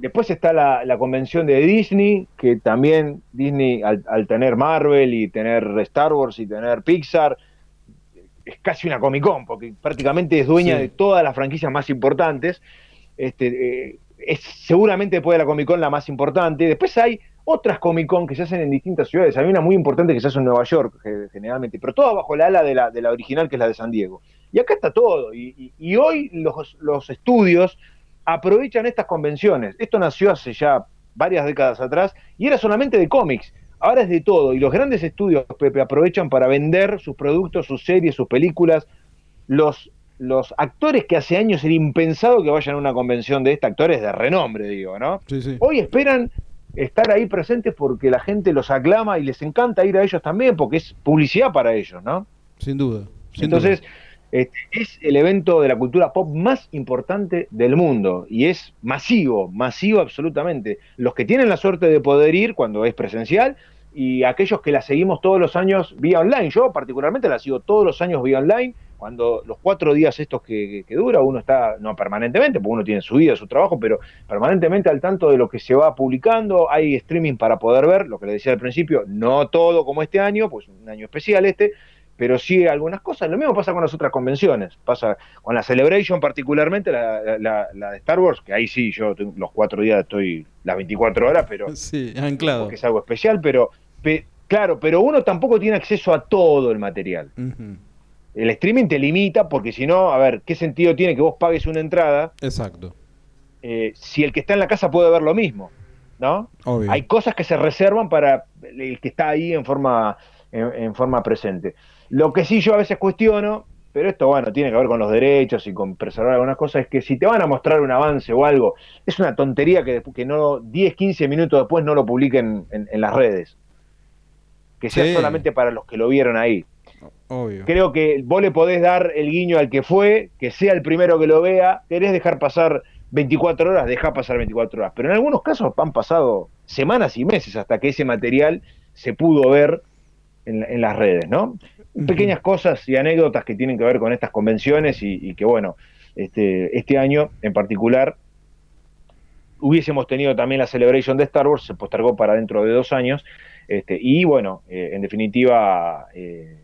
después está la, la convención de Disney, que también Disney, al, al tener Marvel y tener Star Wars y tener Pixar, es casi una Comic Con, porque prácticamente es dueña Sí. de todas las franquicias más importantes. Este, eh, es seguramente después de la Comic Con la más importante. Después hay otras Comic Con que se hacen en distintas ciudades. Hay una muy importante que se hace en Nueva York, ge- generalmente, pero toda bajo la ala de la, de la original, que es la de San Diego. Y acá está todo. Y, y- y hoy los, los estudios aprovechan estas convenciones. Esto nació hace ya varias décadas atrás y era solamente de cómics. Ahora es de todo. Y los grandes estudios, Pepe, aprovechan para vender sus productos, sus series, sus películas. Los los actores que hace años era impensado que vayan a una convención de esta, actores de renombre, digo, ¿no? Sí, sí. Hoy esperan estar ahí presentes porque la gente los aclama y les encanta ir a ellos también porque es publicidad para ellos, ¿no? Sin duda. sin Entonces, duda. este, es el evento de la cultura pop más importante del mundo y es masivo, masivo absolutamente. Los que tienen la suerte de poder ir cuando es presencial y aquellos que la seguimos todos los años vía online. Yo particularmente la sigo todos los años vía online. Cuando los cuatro días estos que, que dura, uno está, no permanentemente, porque uno tiene su vida, su trabajo, pero permanentemente al tanto de lo que se va publicando. Hay streaming para poder ver, lo que le decía al principio, no todo como este año, pues un año especial este, pero sí algunas cosas. Lo mismo pasa con las otras convenciones. Pasa con la Celebration, particularmente la, la- la de Star Wars, que ahí sí, yo los cuatro días estoy las 24 horas, pero Sí, anclado. porque es algo especial, pero pe- claro, pero uno tampoco tiene acceso a todo el material. Ujú. El streaming te limita porque si no, a ver, ¿qué sentido tiene que vos pagues una entrada Exacto. eh, si el que está en la casa puede ver lo mismo? ¿No? Obvio. Hay cosas que se reservan para el que está ahí en forma, en, en forma presente. Lo que sí yo a veces cuestiono, pero esto bueno, tiene que ver con los derechos y con preservar algunas cosas, es que si te van a mostrar un avance o algo, es una tontería que, que no 10, 15 minutos después no lo publiquen en, en las redes. Que sea Sí. solamente para los que lo vieron ahí. Obvio. Creo que vos le podés dar el guiño al que fue, que sea el primero que lo vea. Querés dejar pasar 24 horas, deja pasar 24 horas. Pero en algunos casos han pasado semanas y meses hasta que ese material se pudo ver en, en las redes, ¿no? Pequeñas cosas y anécdotas que tienen que ver con estas convenciones y, y que, bueno, este, este año en particular hubiésemos tenido también la Celebration de Star Wars, se postergó para dentro de dos años. Este, y bueno, eh, en definitiva, eh,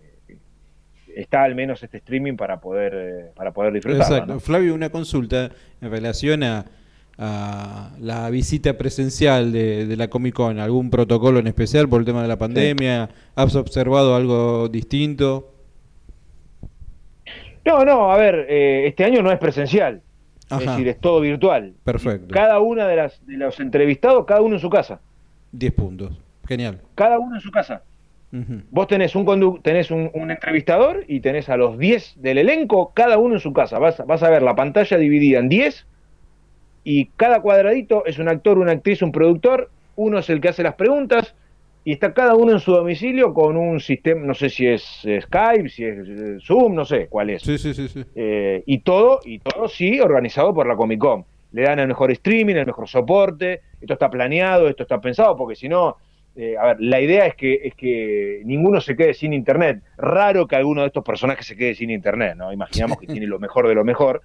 está al menos este streaming para poder, eh, para poder disfrutarlo. Exacto. ¿no? Flavio, una consulta en relación a, a la visita presencial de, de la Comic Con. ¿Algún protocolo en especial por el tema de la pandemia? ¿Has observado algo distinto? No, no, a ver, eh, este año no es presencial, es decir, es todo virtual. Perfecto. Cada una de, las, de los entrevistados, cada uno en su casa. 10 puntos. Genial. Cada uno en su casa. Vos tenés un tenés un, un entrevistador y tenés a los 10 del elenco, cada uno en su casa. Vas, a- vas a ver la pantalla dividida en 10 y cada cuadradito es un actor, una actriz, un productor. Uno es el que hace las preguntas y está cada uno en su domicilio con un sistema, no sé si es eh, Skype, si es eh, Zoom, no sé cuál es. Sí, sí, sí, sí. Eh, y todo, y todo sí organizado por la Comic Con. Le dan el mejor streaming, el mejor soporte, esto está planeado, esto está pensado, porque si no, eh, a ver, la idea es que, es que ninguno se quede sin internet. Raro que alguno de estos personajes se quede sin internet, ¿no? Imaginamos que tiene lo mejor de lo mejor.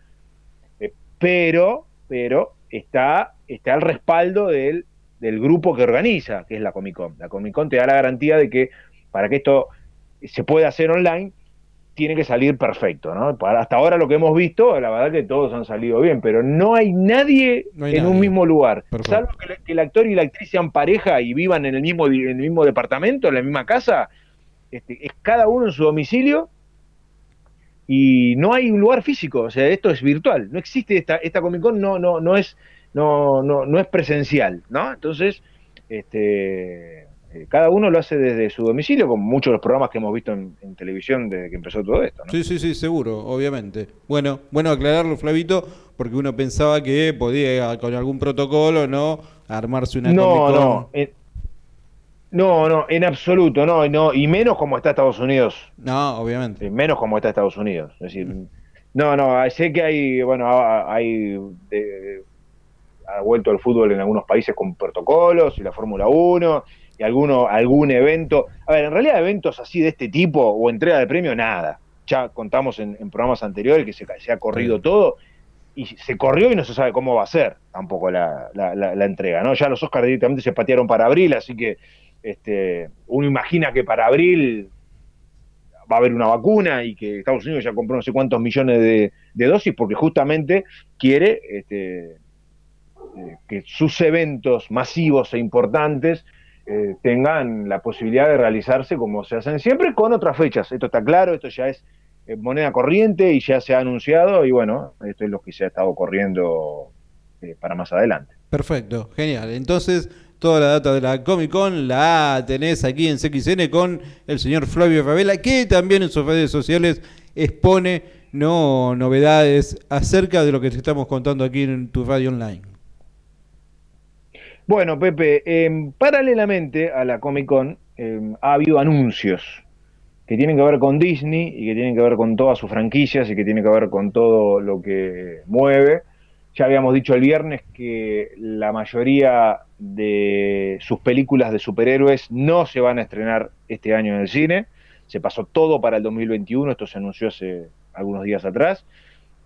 Eh, pero, pero está, está el respaldo del, del grupo que organiza, que es la Comic Con. La Comic Con te da la garantía de que para que esto se pueda hacer online, tiene que salir perfecto, ¿no? Para hasta ahora lo que hemos visto, la verdad que todos han salido bien, pero no hay nadie No hay en nadie. un mismo lugar, Perfecto. salvo que, el actor y la actriz sean pareja y vivan en el mismo di- en el mismo departamento, en la misma casa, este, es cada uno en su domicilio y no hay un lugar físico, o sea, esto es virtual, no existe esta esta Comic Con no no no es no no no es presencial, ¿no? Entonces, este eh, cada uno lo hace desde su domicilio, como muchos de los programas que hemos visto en, en televisión desde que empezó todo esto, ¿no? Sí, sí, sí, seguro, obviamente. Bueno, bueno aclararlo, Flavito, porque uno pensaba que podía con algún protocolo, ¿no? Armarse una no, no, eh, no, no, en absoluto, no, no, y menos como está Estados Unidos, No, obviamente. menos como está Estados Unidos, es decir, no, no, sé que hay, bueno, ha- hay, eh, ha vuelto el fútbol en algunos países con protocolos y la Fórmula 1 y alguno, algún evento, a ver, en realidad eventos así de este tipo o entrega de premio, nada, ya contamos en, en programas anteriores que se, ha corrido todo y se corrió y no se sabe cómo va a ser tampoco la, la- la- la entrega, ¿no? Ya los Oscars directamente se patearon para abril, así que este, uno imagina que para abril va a haber una vacuna y que Estados Unidos ya compró no sé cuántos millones de, de dosis porque justamente quiere este, eh, que sus eventos masivos e importantes eh, tengan la posibilidad de realizarse como se hacen siempre con otras fechas. Esto está claro, esto ya es eh, moneda corriente y ya se ha anunciado y bueno, esto es lo que se ha estado corriendo eh, para más adelante. Perfecto, genial. Entonces, toda la data de la Comic Con la tenés aquí en CXN con el señor Flavio Favela, que también en sus redes sociales expone no novedades acerca de lo que te estamos contando aquí en tu radio online. Bueno, Pepe, em, paralelamente a la Comic Con em, ha habido anuncios que tienen que ver con Disney y que tienen que ver con todas sus franquicias y que tienen que ver con todo lo que mueve. Ya habíamos dicho el viernes que la mayoría de sus películas de superhéroes no se van a estrenar este año en el cine. Se pasó todo para el 2021, esto se anunció hace algunos días atrás.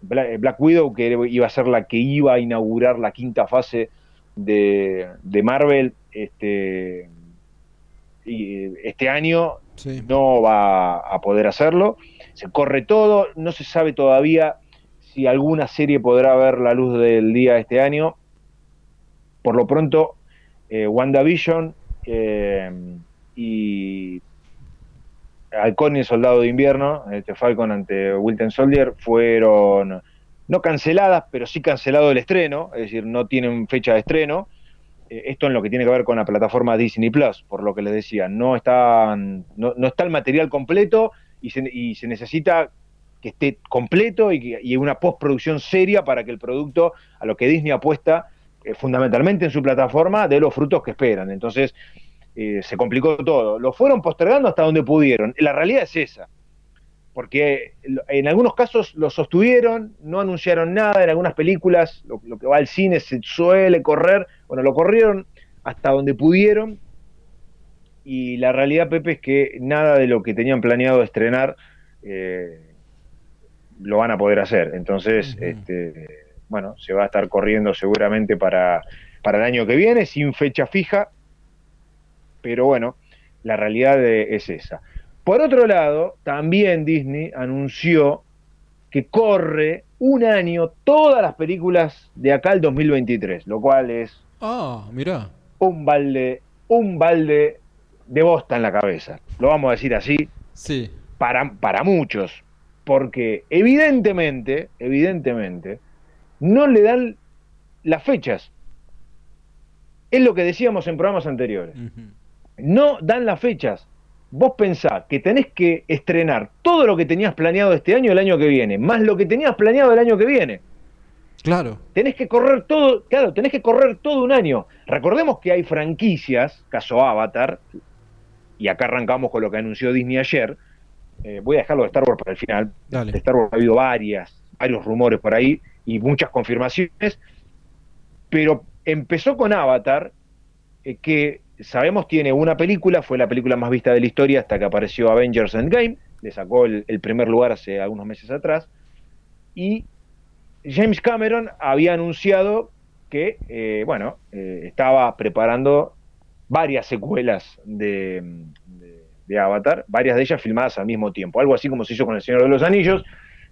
Black Widow, que iba a ser la que iba a inaugurar la quinta fase de, Marvel, este, y este año no va a poder hacerlo. Se corre todo, no se sabe todavía si alguna serie podrá ver la luz del día este año. Por lo pronto, eh, WandaVision eh, y Halcón y el Soldado de Invierno, este Falcon ante Wilton Soldier, fueron no canceladas, pero sí cancelado el estreno, es decir, no tienen fecha de estreno. Eh, esto en lo que tiene que ver con la plataforma Disney Plus, por lo que les decía, no, están, no, está el material completo y se, necesita que esté completo y, una postproducción seria para que el producto, a lo que Disney apuesta eh, fundamentalmente en su plataforma, dé los frutos que esperan. Entonces, eh, se complicó todo. Lo fueron postergando hasta donde pudieron. La realidad es esa porque en algunos casos lo sostuvieron, no anunciaron nada, en algunas películas lo, que va al cine se suele correr, bueno, lo corrieron hasta donde pudieron, y la realidad, Pepe, es que nada de lo que tenían planeado estrenar eh, lo van a poder hacer. Entonces, este, bueno, se va a estar corriendo seguramente para, para el año que viene, sin fecha fija, pero bueno, la realidad es esa. Por otro lado, también Disney anunció que corre un año todas las películas de acá al 2023, lo cual es ah, mira. un balde, un balde de bosta en la cabeza. Lo vamos a decir así. Sí. Para, para muchos. Porque evidentemente, evidentemente, no le dan las fechas. Es lo que decíamos en programas anteriores. No dan las fechas vos pensás que tenés que estrenar todo lo que tenías planeado este año el año que viene, más lo que tenías planeado el año que viene. Claro. Tenés que correr todo, claro, tenés que correr todo un año. Recordemos que hay franquicias, caso Avatar, y acá arrancamos con lo que anunció Disney ayer. Eh, voy a dejarlo de Star Wars para el final. De Star Wars ha habido varias, varios rumores por ahí y muchas confirmaciones. Pero empezó con Avatar, eh, que sabemos tiene una película, fue la película más vista de la historia hasta que apareció Avengers Endgame, le sacó el, primer lugar hace algunos meses atrás, y James Cameron había anunciado que, eh, bueno, eh, estaba preparando varias secuelas de, Avatar, varias de ellas filmadas al mismo tiempo, algo así como se hizo con El Señor de los Anillos,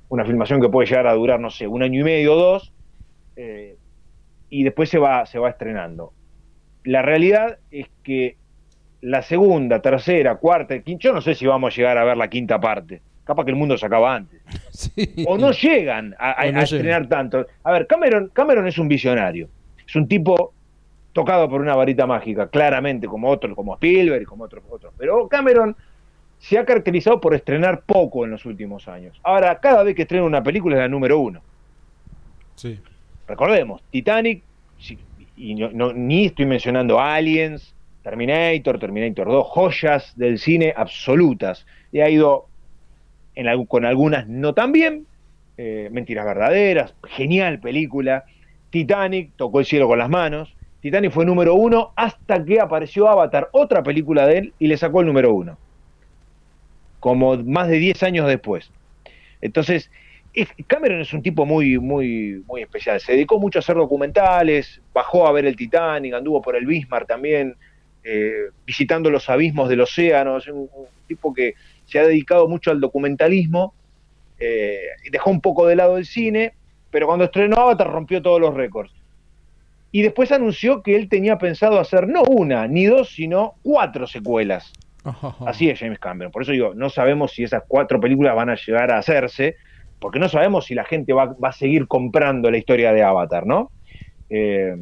una filmación que puede llegar a durar, no sé, un año y medio o dos, eh, y después se va, se va estrenando la realidad es que la segunda, tercera, cuarta, quinta, yo no sé si vamos a llegar a ver la quinta parte. Capaz que el mundo se acaba antes. O no llegan a, estrenar tanto. A ver, Cameron, Cameron es un visionario. Es un tipo tocado por una varita mágica, claramente, como otros, como Spielberg como otros, otros. Pero Cameron se ha caracterizado por estrenar poco en los últimos años. Ahora, cada vez que estrena una película es la número uno. Sí. Recordemos, Titanic y no, ni estoy mencionando Aliens, Terminator, Terminator 2, joyas del cine absolutas. Y ha ido con algunas no tan bien, eh, Mentiras Verdaderas, genial película. Titanic tocó el cielo con las manos. Titanic fue número uno hasta que apareció Avatar, otra película de él, y le sacó el número uno. Como más de 10 años después. Entonces, Cameron es un tipo muy, muy, muy especial. Se dedicó mucho a hacer documentales, bajó a ver el Titanic, anduvo por el Bismarck también, eh, visitando los abismos del océano. Es un, tipo que se ha dedicado mucho al documentalismo, eh, dejó un poco de lado el cine, pero cuando estrenó Avatar rompió todos los récords. Y después anunció que él tenía pensado hacer no una, ni dos, sino cuatro secuelas. Así es James Cameron. Por eso digo, no sabemos si esas cuatro películas van a llegar a hacerse porque no sabemos si la gente va, a seguir comprando la historia de Avatar, ¿no? Eh,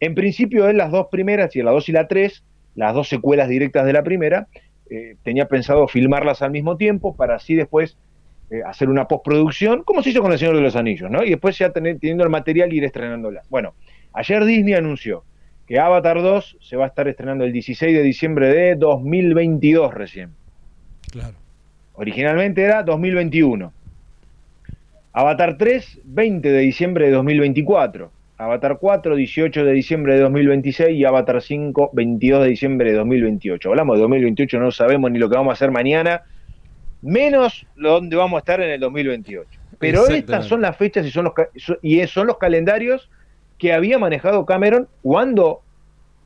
en principio, en las dos primeras, y la dos y la tres, las dos secuelas directas de la primera, eh, tenía pensado filmarlas al mismo tiempo para así después eh, hacer una postproducción, como se hizo con El Señor de los Anillos, ¿no? Y después ya tener, teniendo el material ir estrenándola. Bueno, ayer Disney anunció que Avatar 2 se va a estar estrenando el 16 de diciembre de 2022 recién. Claro. Originalmente era 2021. Avatar 3, 20 de diciembre de 2024. Avatar 4, 18 de diciembre de 2026 y Avatar 5, 22 de diciembre de 2028. Hablamos de 2028, no sabemos ni lo que vamos a hacer mañana, menos dónde vamos a estar en el 2028. Pero estas son las fechas y son los, y son los calendarios que había manejado Cameron cuando,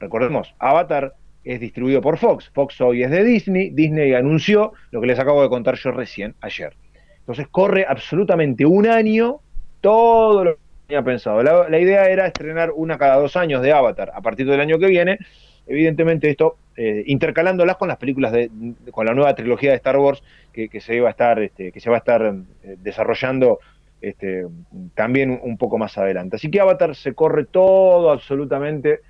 recordemos, Avatar es distribuido por Fox. Fox hoy es de Disney. Disney anunció lo que les acabo de contar yo recién, ayer. Entonces corre absolutamente un año todo lo que tenía pensado. La, idea era estrenar una cada dos años de Avatar a partir del año que viene. Evidentemente esto eh, intercalándolas con las películas de, con la nueva trilogía de Star Wars que, se va a estar este, que se va a estar eh, desarrollando este, también un poco más adelante. Así que Avatar se corre todo absolutamente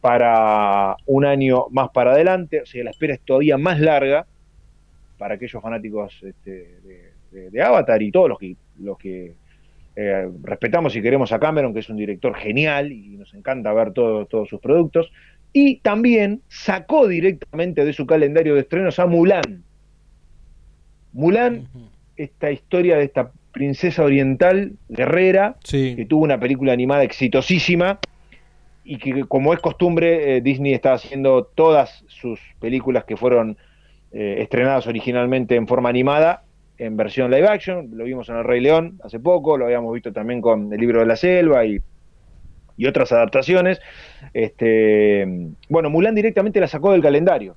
para un año más para adelante, o sea, la espera es todavía más larga para aquellos fanáticos este, de, Avatar y todos los que, los que eh, respetamos y queremos a Cameron, que es un director genial y nos encanta ver todos sus productos. Y también sacó directamente de su calendario de estrenos a Mulan. Mulan, esta historia de esta princesa oriental guerrera, que tuvo una película animada exitosísima y que como es costumbre, eh, Disney está haciendo todas sus películas que fueron eh, estrenadas originalmente en forma animada, en versión live action, lo vimos en El Rey León hace poco, lo habíamos visto también con El Libro de la Selva y, otras adaptaciones. Este, bueno, Mulan directamente la sacó del calendario.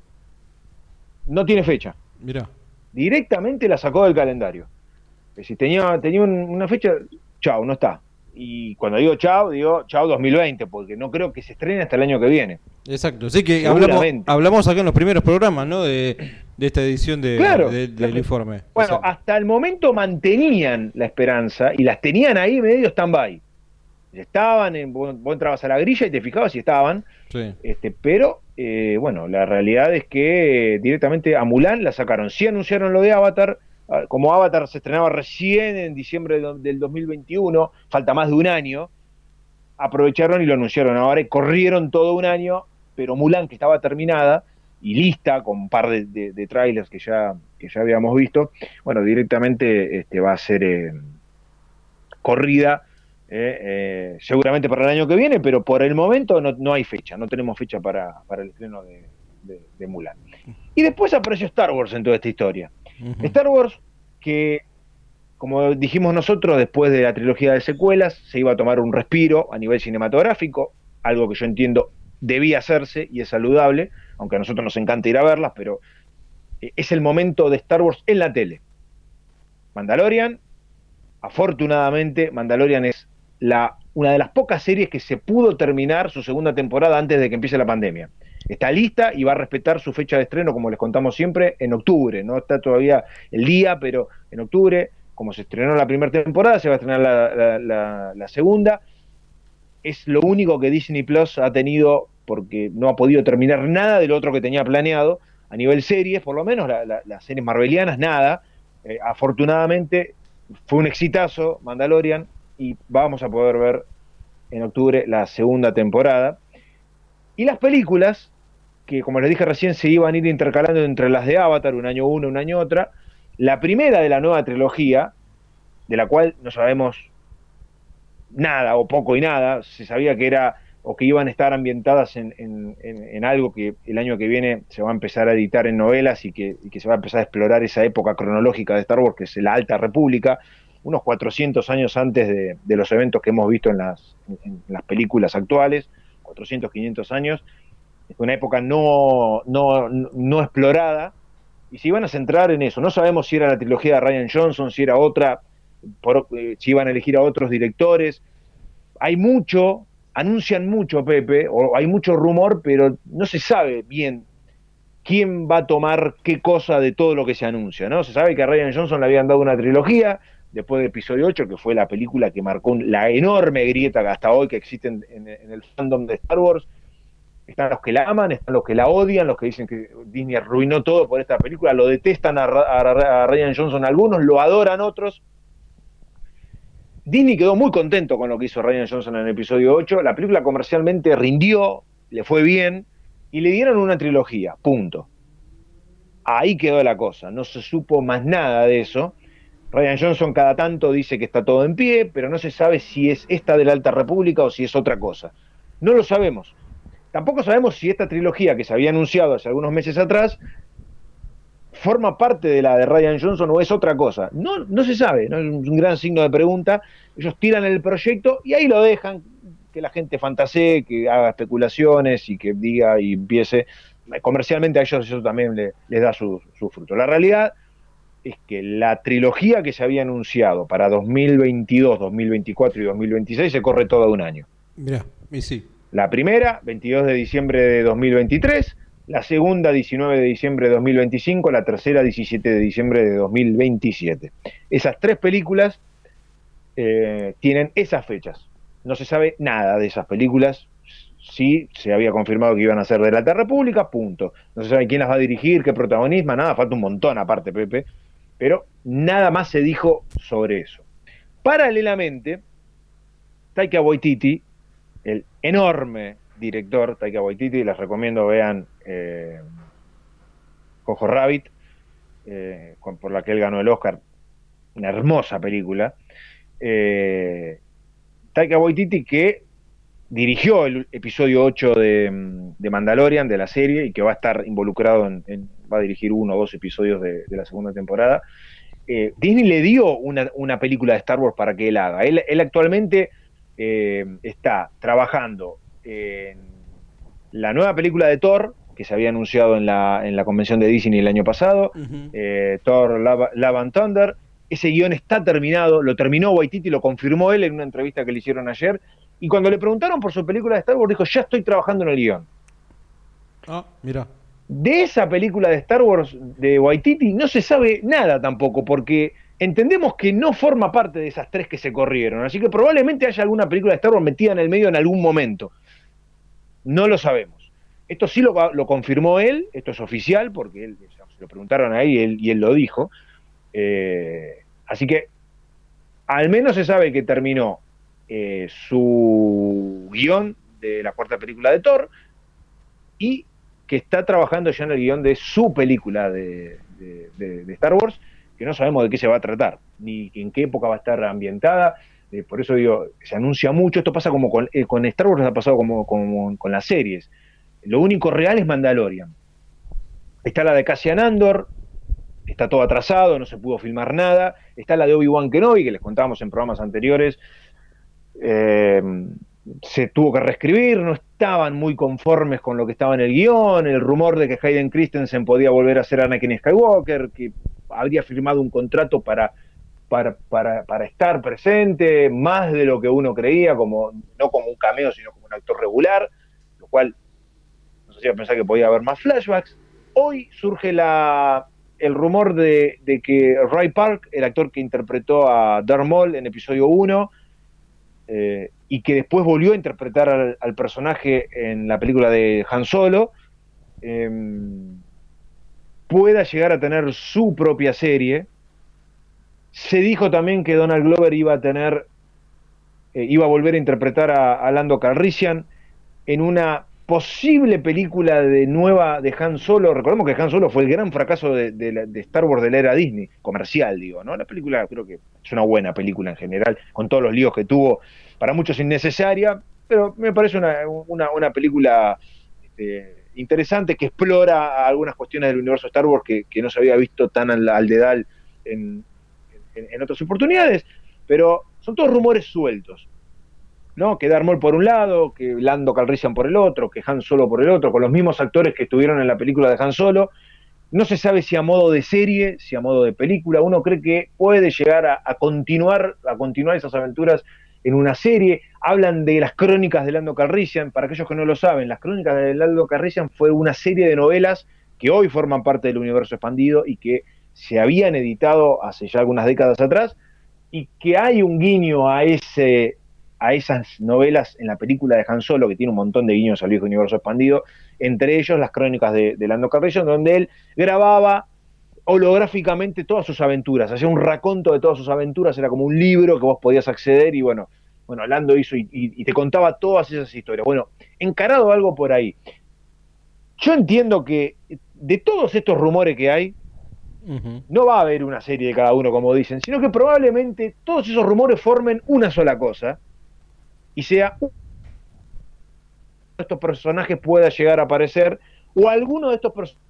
No tiene fecha. Mira. Directamente la sacó del calendario. Si tenía, tenía una fecha, chao, no está y cuando digo chao, digo chao 2020, porque no creo que se estrene hasta el año que viene. Exacto, sí que hablamos, hablamos acá en los primeros programas, ¿no? De, esta edición de, del informe. Bueno, hasta el momento mantenían la esperanza y las tenían ahí medio stand-by. Estaban, en, vos, entrabas a la grilla y te fijabas si estaban, este, pero eh, bueno, la realidad es que directamente a Mulan la sacaron. Sí anunciaron lo de Avatar, como Avatar se estrenaba recién en diciembre del 2021, falta más de un año, aprovecharon y lo anunciaron ahora corrieron todo un año, pero Mulan, que estaba terminada y lista con un par de, trailers que ya, que ya habíamos visto, bueno, directamente este, va a ser eh, corrida. Eh, eh, seguramente para el año que viene, pero por el momento no, hay fecha, no tenemos fecha para, el estreno de, de Mulan. Y después apareció Star Wars en toda esta historia. Star Wars, que como dijimos nosotros, después de la trilogía de secuelas, se iba a tomar un respiro a nivel cinematográfico, algo que yo entiendo debía hacerse y es saludable, aunque a nosotros nos encanta ir a verlas, pero eh, es el momento de Star Wars en la tele. Mandalorian, afortunadamente, Mandalorian es la, una de las pocas series que se pudo terminar su segunda temporada antes de que empiece la pandemia está lista y va a respetar su fecha de estreno, como les contamos siempre, en octubre. No está todavía el día, pero en octubre, como se estrenó la primera temporada, se va a estrenar la, segunda. Es lo único que Disney Plus ha tenido, porque no ha podido terminar nada de lo otro que tenía planeado, a nivel series, por lo menos las series marvelianas, nada. Eh, afortunadamente fue un exitazo Mandalorian y vamos a poder ver en octubre la segunda temporada. Y las películas, que como les dije recién se iban a ir intercalando entre las de Avatar, un año uno, un año otra. La primera de la nueva trilogía, de la cual no sabemos nada o poco y nada, se sabía que era o que iban a estar ambientadas en, algo que el año que viene se va a empezar a editar en novelas y que, se va a empezar a explorar esa época cronológica de Star Wars, que es la Alta República, unos 400 años antes de, los eventos que hemos visto en las, en las películas actuales, 400, 500 años, una época no, no, explorada, y se iban a centrar en eso. No sabemos si era la trilogía de Ryan Johnson, si era otra, eh, si iban a elegir a otros directores. Hay mucho, anuncian mucho, Pepe, o hay mucho rumor, pero no se sabe bien quién va a tomar qué cosa de todo lo que se anuncia, ¿no? Se sabe que a Ryan Johnson le habían dado una trilogía, después de episodio 8, que fue la película que marcó la enorme grieta que hasta hoy que existe en el fandom de Star Wars, Están los que la aman, están los que la odian, los que dicen que Disney arruinó todo por esta película, lo detestan a, a Ryan Johnson algunos, lo adoran otros. Disney quedó muy contento con lo que hizo Ryan Johnson en el episodio 8. La película comercialmente rindió, le fue bien, y le dieron una trilogía, punto. Ahí quedó la cosa, no se supo más nada de eso. Ryan Johnson cada tanto dice que está todo en pie, pero no se sabe si es esta de la Alta República o si es otra cosa. No lo sabemos. Tampoco sabemos si esta trilogía que se había anunciado hace algunos meses atrás forma parte de la de Ryan Johnson o es otra cosa. No, no se sabe, ¿no? es un gran signo de pregunta. Ellos tiran el proyecto y ahí lo dejan, que la gente fantasee, que haga especulaciones y que diga y empiece. Comercialmente a ellos eso también les da su, fruto. La realidad es que la trilogía que se había anunciado para 2022, 2024 y 2026 se corre todo un año. Mira, y sí. La primera, 22 de diciembre de 2023, la segunda 19 de diciembre de 2025, la tercera 17 de diciembre de 2027. Esas tres películas eh, tienen esas fechas. No se sabe nada de esas películas. Sí, se había confirmado que iban a ser de la República, punto. No se sabe quién las va a dirigir, qué protagonismo, nada, falta un montón aparte, Pepe. Pero nada más se dijo sobre eso. Paralelamente, Taika Waititi, el enorme director Taika Waititi, les recomiendo vean eh, Cojo Rabbit, eh, por la que él ganó el Oscar, una hermosa película. Eh, Taika Waititi que dirigió el episodio 8 de, Mandalorian, de la serie, y que va a estar involucrado en, va a dirigir uno o dos episodios de, la segunda temporada. Eh, Disney le dio una, película de Star Wars para que él haga. Él, actualmente está trabajando en la nueva película de Thor, que se había anunciado en la, en la convención de Disney el año pasado, eh, Thor Love, and Thunder. Ese guion está terminado, lo terminó Waititi, lo confirmó él en una entrevista que le hicieron ayer. Y cuando le preguntaron por su película de Star Wars, dijo: Ya estoy trabajando en el guion. Ah, mira. De esa película de Star Wars de Waititi no se sabe nada tampoco, porque entendemos que no forma parte de esas tres que se corrieron. Así que probablemente haya alguna película de Star Wars metida en el medio en algún momento. No lo sabemos. Esto sí lo, confirmó él, esto es oficial, porque él, se lo preguntaron ahí y él, y él lo dijo. Eh, así que al menos se sabe que terminó eh, su guion de la cuarta película de Thor y que está trabajando ya en el guion de su película de, Star Wars, que no sabemos de qué se va a tratar, ni en qué época va a estar ambientada, eh, por eso digo, se anuncia mucho, esto pasa como con, eh, con Star Wars, ha pasado como, con las series. Lo único real es Mandalorian. Está la de Cassian Andor, está todo atrasado, no se pudo filmar nada. Está la de Obi-Wan Kenobi, que les contábamos en programas anteriores. Eh, se tuvo que reescribir, no estaban muy conformes con lo que estaba en el guion, el rumor de que Hayden Christensen podía volver a ser Anakin Skywalker, que habría firmado un contrato para para, para, para, estar presente, más de lo que uno creía, como no como un cameo, sino como un actor regular, lo cual nos hacía pensar que podía haber más flashbacks. Hoy surge la, el rumor de, que Ray Park, el actor que interpretó a Darth Maul en episodio 1, eh, y que después volvió a interpretar al, personaje en la película de Han Solo, em, pueda llegar a tener su propia serie, se dijo también que Donald Glover iba a tener, eh, iba a volver a interpretar a, Lando Calrissian en una posible película de nueva de Han Solo. Recordemos que Han Solo fue el gran fracaso de, Star Wars de la era Disney, comercial, digo, ¿no? La película creo que es una buena película en general, con todos los líos que tuvo, para muchos innecesaria, pero me parece una, película este, interesante que explora algunas cuestiones del universo Star Wars que, no se había visto tan al, al dedal en, en, otras oportunidades, pero son todos rumores sueltos. ¿No? Que Darmol por un lado, que Lando Calrissian por el otro, que Han Solo por el otro, con los mismos actores que estuvieron en la película de Han Solo. No se sabe si a modo de serie, si a modo de película. Uno cree que puede llegar a, continuar, a continuar esas aventuras en una serie. Hablan de las crónicas de Lando Calrissian. Para aquellos que no lo saben, las crónicas de Lando Calrissian fue una serie de novelas que hoy forman parte del universo expandido y que se habían editado hace ya algunas décadas atrás y que hay un guiño a ese a esas novelas en la película de Han Solo, que tiene un montón de guiños al viejo universo expandido, entre ellos las crónicas de, de Lando Calrissian, donde él grababa holográficamente todas sus aventuras, hacía un raconto de todas sus aventuras, era como un libro que vos podías acceder y bueno, bueno, Lando hizo y, y- y te contaba todas esas historias. Bueno, encarado algo por ahí. Yo entiendo que de todos estos rumores que hay, no va a haber una serie de cada uno, como dicen, sino que probablemente todos esos rumores formen una sola cosa y sea uno de estos personajes pueda llegar a aparecer o alguno de estos personajes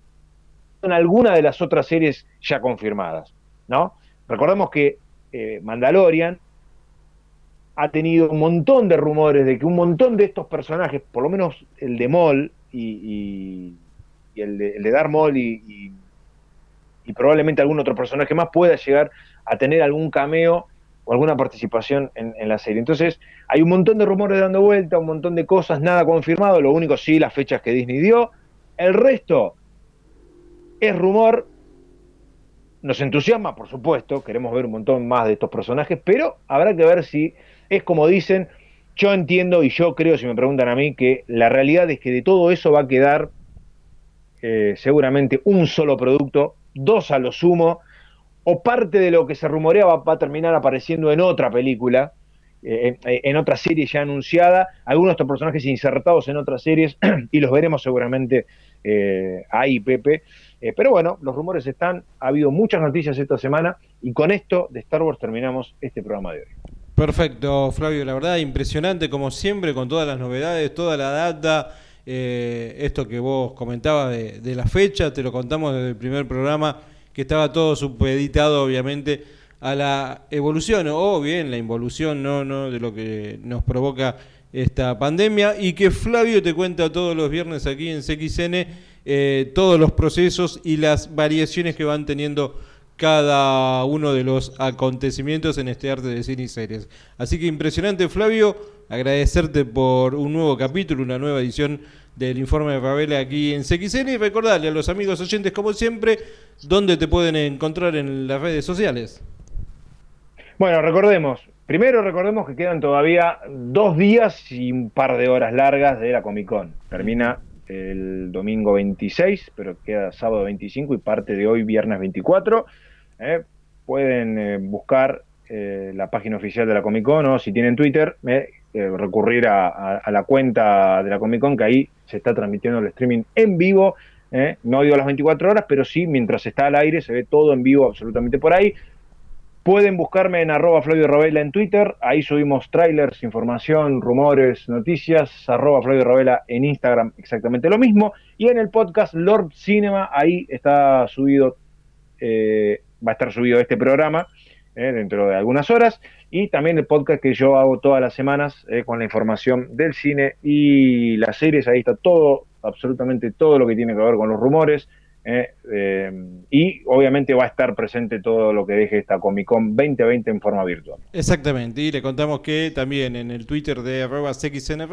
en alguna de las otras series ya confirmadas, ¿no? Recordemos que eh, Mandalorian ha tenido un montón de rumores de que un montón de estos personajes, por lo menos el de Maul y, el, de, el de Maul y y probablemente algún otro personaje más pueda llegar a tener algún cameo o alguna participación en, la serie. Entonces, hay un montón de rumores dando vuelta, un montón de cosas, nada confirmado, lo único sí las fechas que Disney dio. El resto es rumor, nos entusiasma, por supuesto, queremos ver un montón más de estos personajes, pero habrá que ver si es como dicen, yo entiendo y yo creo, si me preguntan a mí, que la realidad es que de todo eso va a quedar eh, seguramente un solo producto, dos a lo sumo, o parte de lo que se rumoreaba va a terminar apareciendo en otra película, eh, en, en otra serie ya anunciada, algunos de estos personajes insertados en otras series, y los veremos seguramente eh, ahí, Pepe. Eh, pero bueno, los rumores están, ha habido muchas noticias esta semana, y con esto de Star Wars terminamos este programa de hoy. Perfecto, Flavio, la verdad impresionante como siempre con todas las novedades, toda la data, eh, esto que vos comentabas de, de la fecha, te lo contamos desde el primer programa, que estaba todo supeditado obviamente a la evolución o bien la involución ¿no? ¿no? de lo que nos provoca esta pandemia y que Flavio te cuenta todos los viernes aquí en CXN eh, todos los procesos y las variaciones que van teniendo cada uno de los acontecimientos en este arte de cine y series. Así que impresionante, Flavio. Agradecerte por un nuevo capítulo, una nueva edición del informe de Favela aquí en CXN y recordarle a los amigos oyentes, como siempre, dónde te pueden encontrar en las redes sociales. Bueno, recordemos, primero recordemos que quedan todavía dos días y un par de horas largas de la Comic Con. Termina el domingo 26, pero queda sábado 25 y parte de hoy viernes 24. Eh, pueden eh, buscar eh, la página oficial de la Comic Con o si tienen Twitter, eh, recurrir a, la cuenta de la Comic Con que ahí se está transmitiendo el streaming en vivo. eh, no digo las 24 horas, pero sí mientras está al aire se ve todo en vivo absolutamente por ahí. Pueden buscarme en arroba Flavio en Twitter, ahí subimos trailers, información, rumores, noticias, arroba Flavio Rovela en Instagram, exactamente lo mismo. Y en el podcast Lord Cinema, ahí está subido, eh, va a estar subido este programa eh, dentro de algunas horas. Y también el podcast que yo hago todas las semanas eh, con la información del cine y las series, ahí está todo, absolutamente todo lo que tiene que ver con los rumores. eh, y obviamente va a estar presente todo lo que deje esta Comic Con 2020 en forma virtual. Exactamente, y le contamos que también en el Twitter de arroba CXN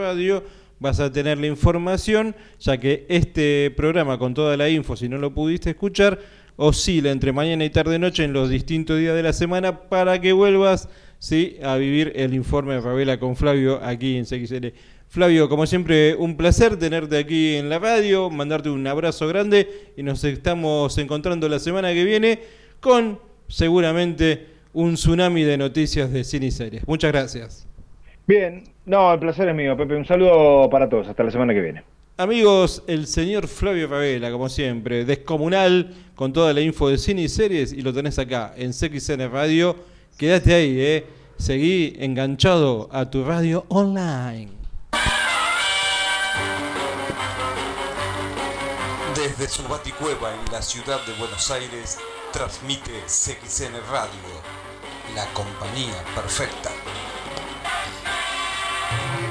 vas a tener la información, ya que este programa con toda la info, si no lo pudiste escuchar, oscila entre mañana y tarde noche en los distintos días de la semana para que vuelvas ¿sí? a vivir el informe de Favela con Flavio aquí en CXN. Flavio, como siempre, un placer tenerte aquí en la radio, mandarte un abrazo grande y nos estamos encontrando la semana que viene con seguramente un tsunami de noticias de cine y series. Muchas gracias. Bien, no, el placer es mío, Pepe. Un saludo para todos. Hasta la semana que viene. Amigos, el señor Flavio Favela, como siempre, descomunal, con toda la info de cine y series, y lo tenés acá en CXN Radio. Quédate ahí, eh. Seguí enganchado a tu radio online. Desde su baticueva en la ciudad de Buenos Aires, transmite CXN Radio, la compañía perfecta.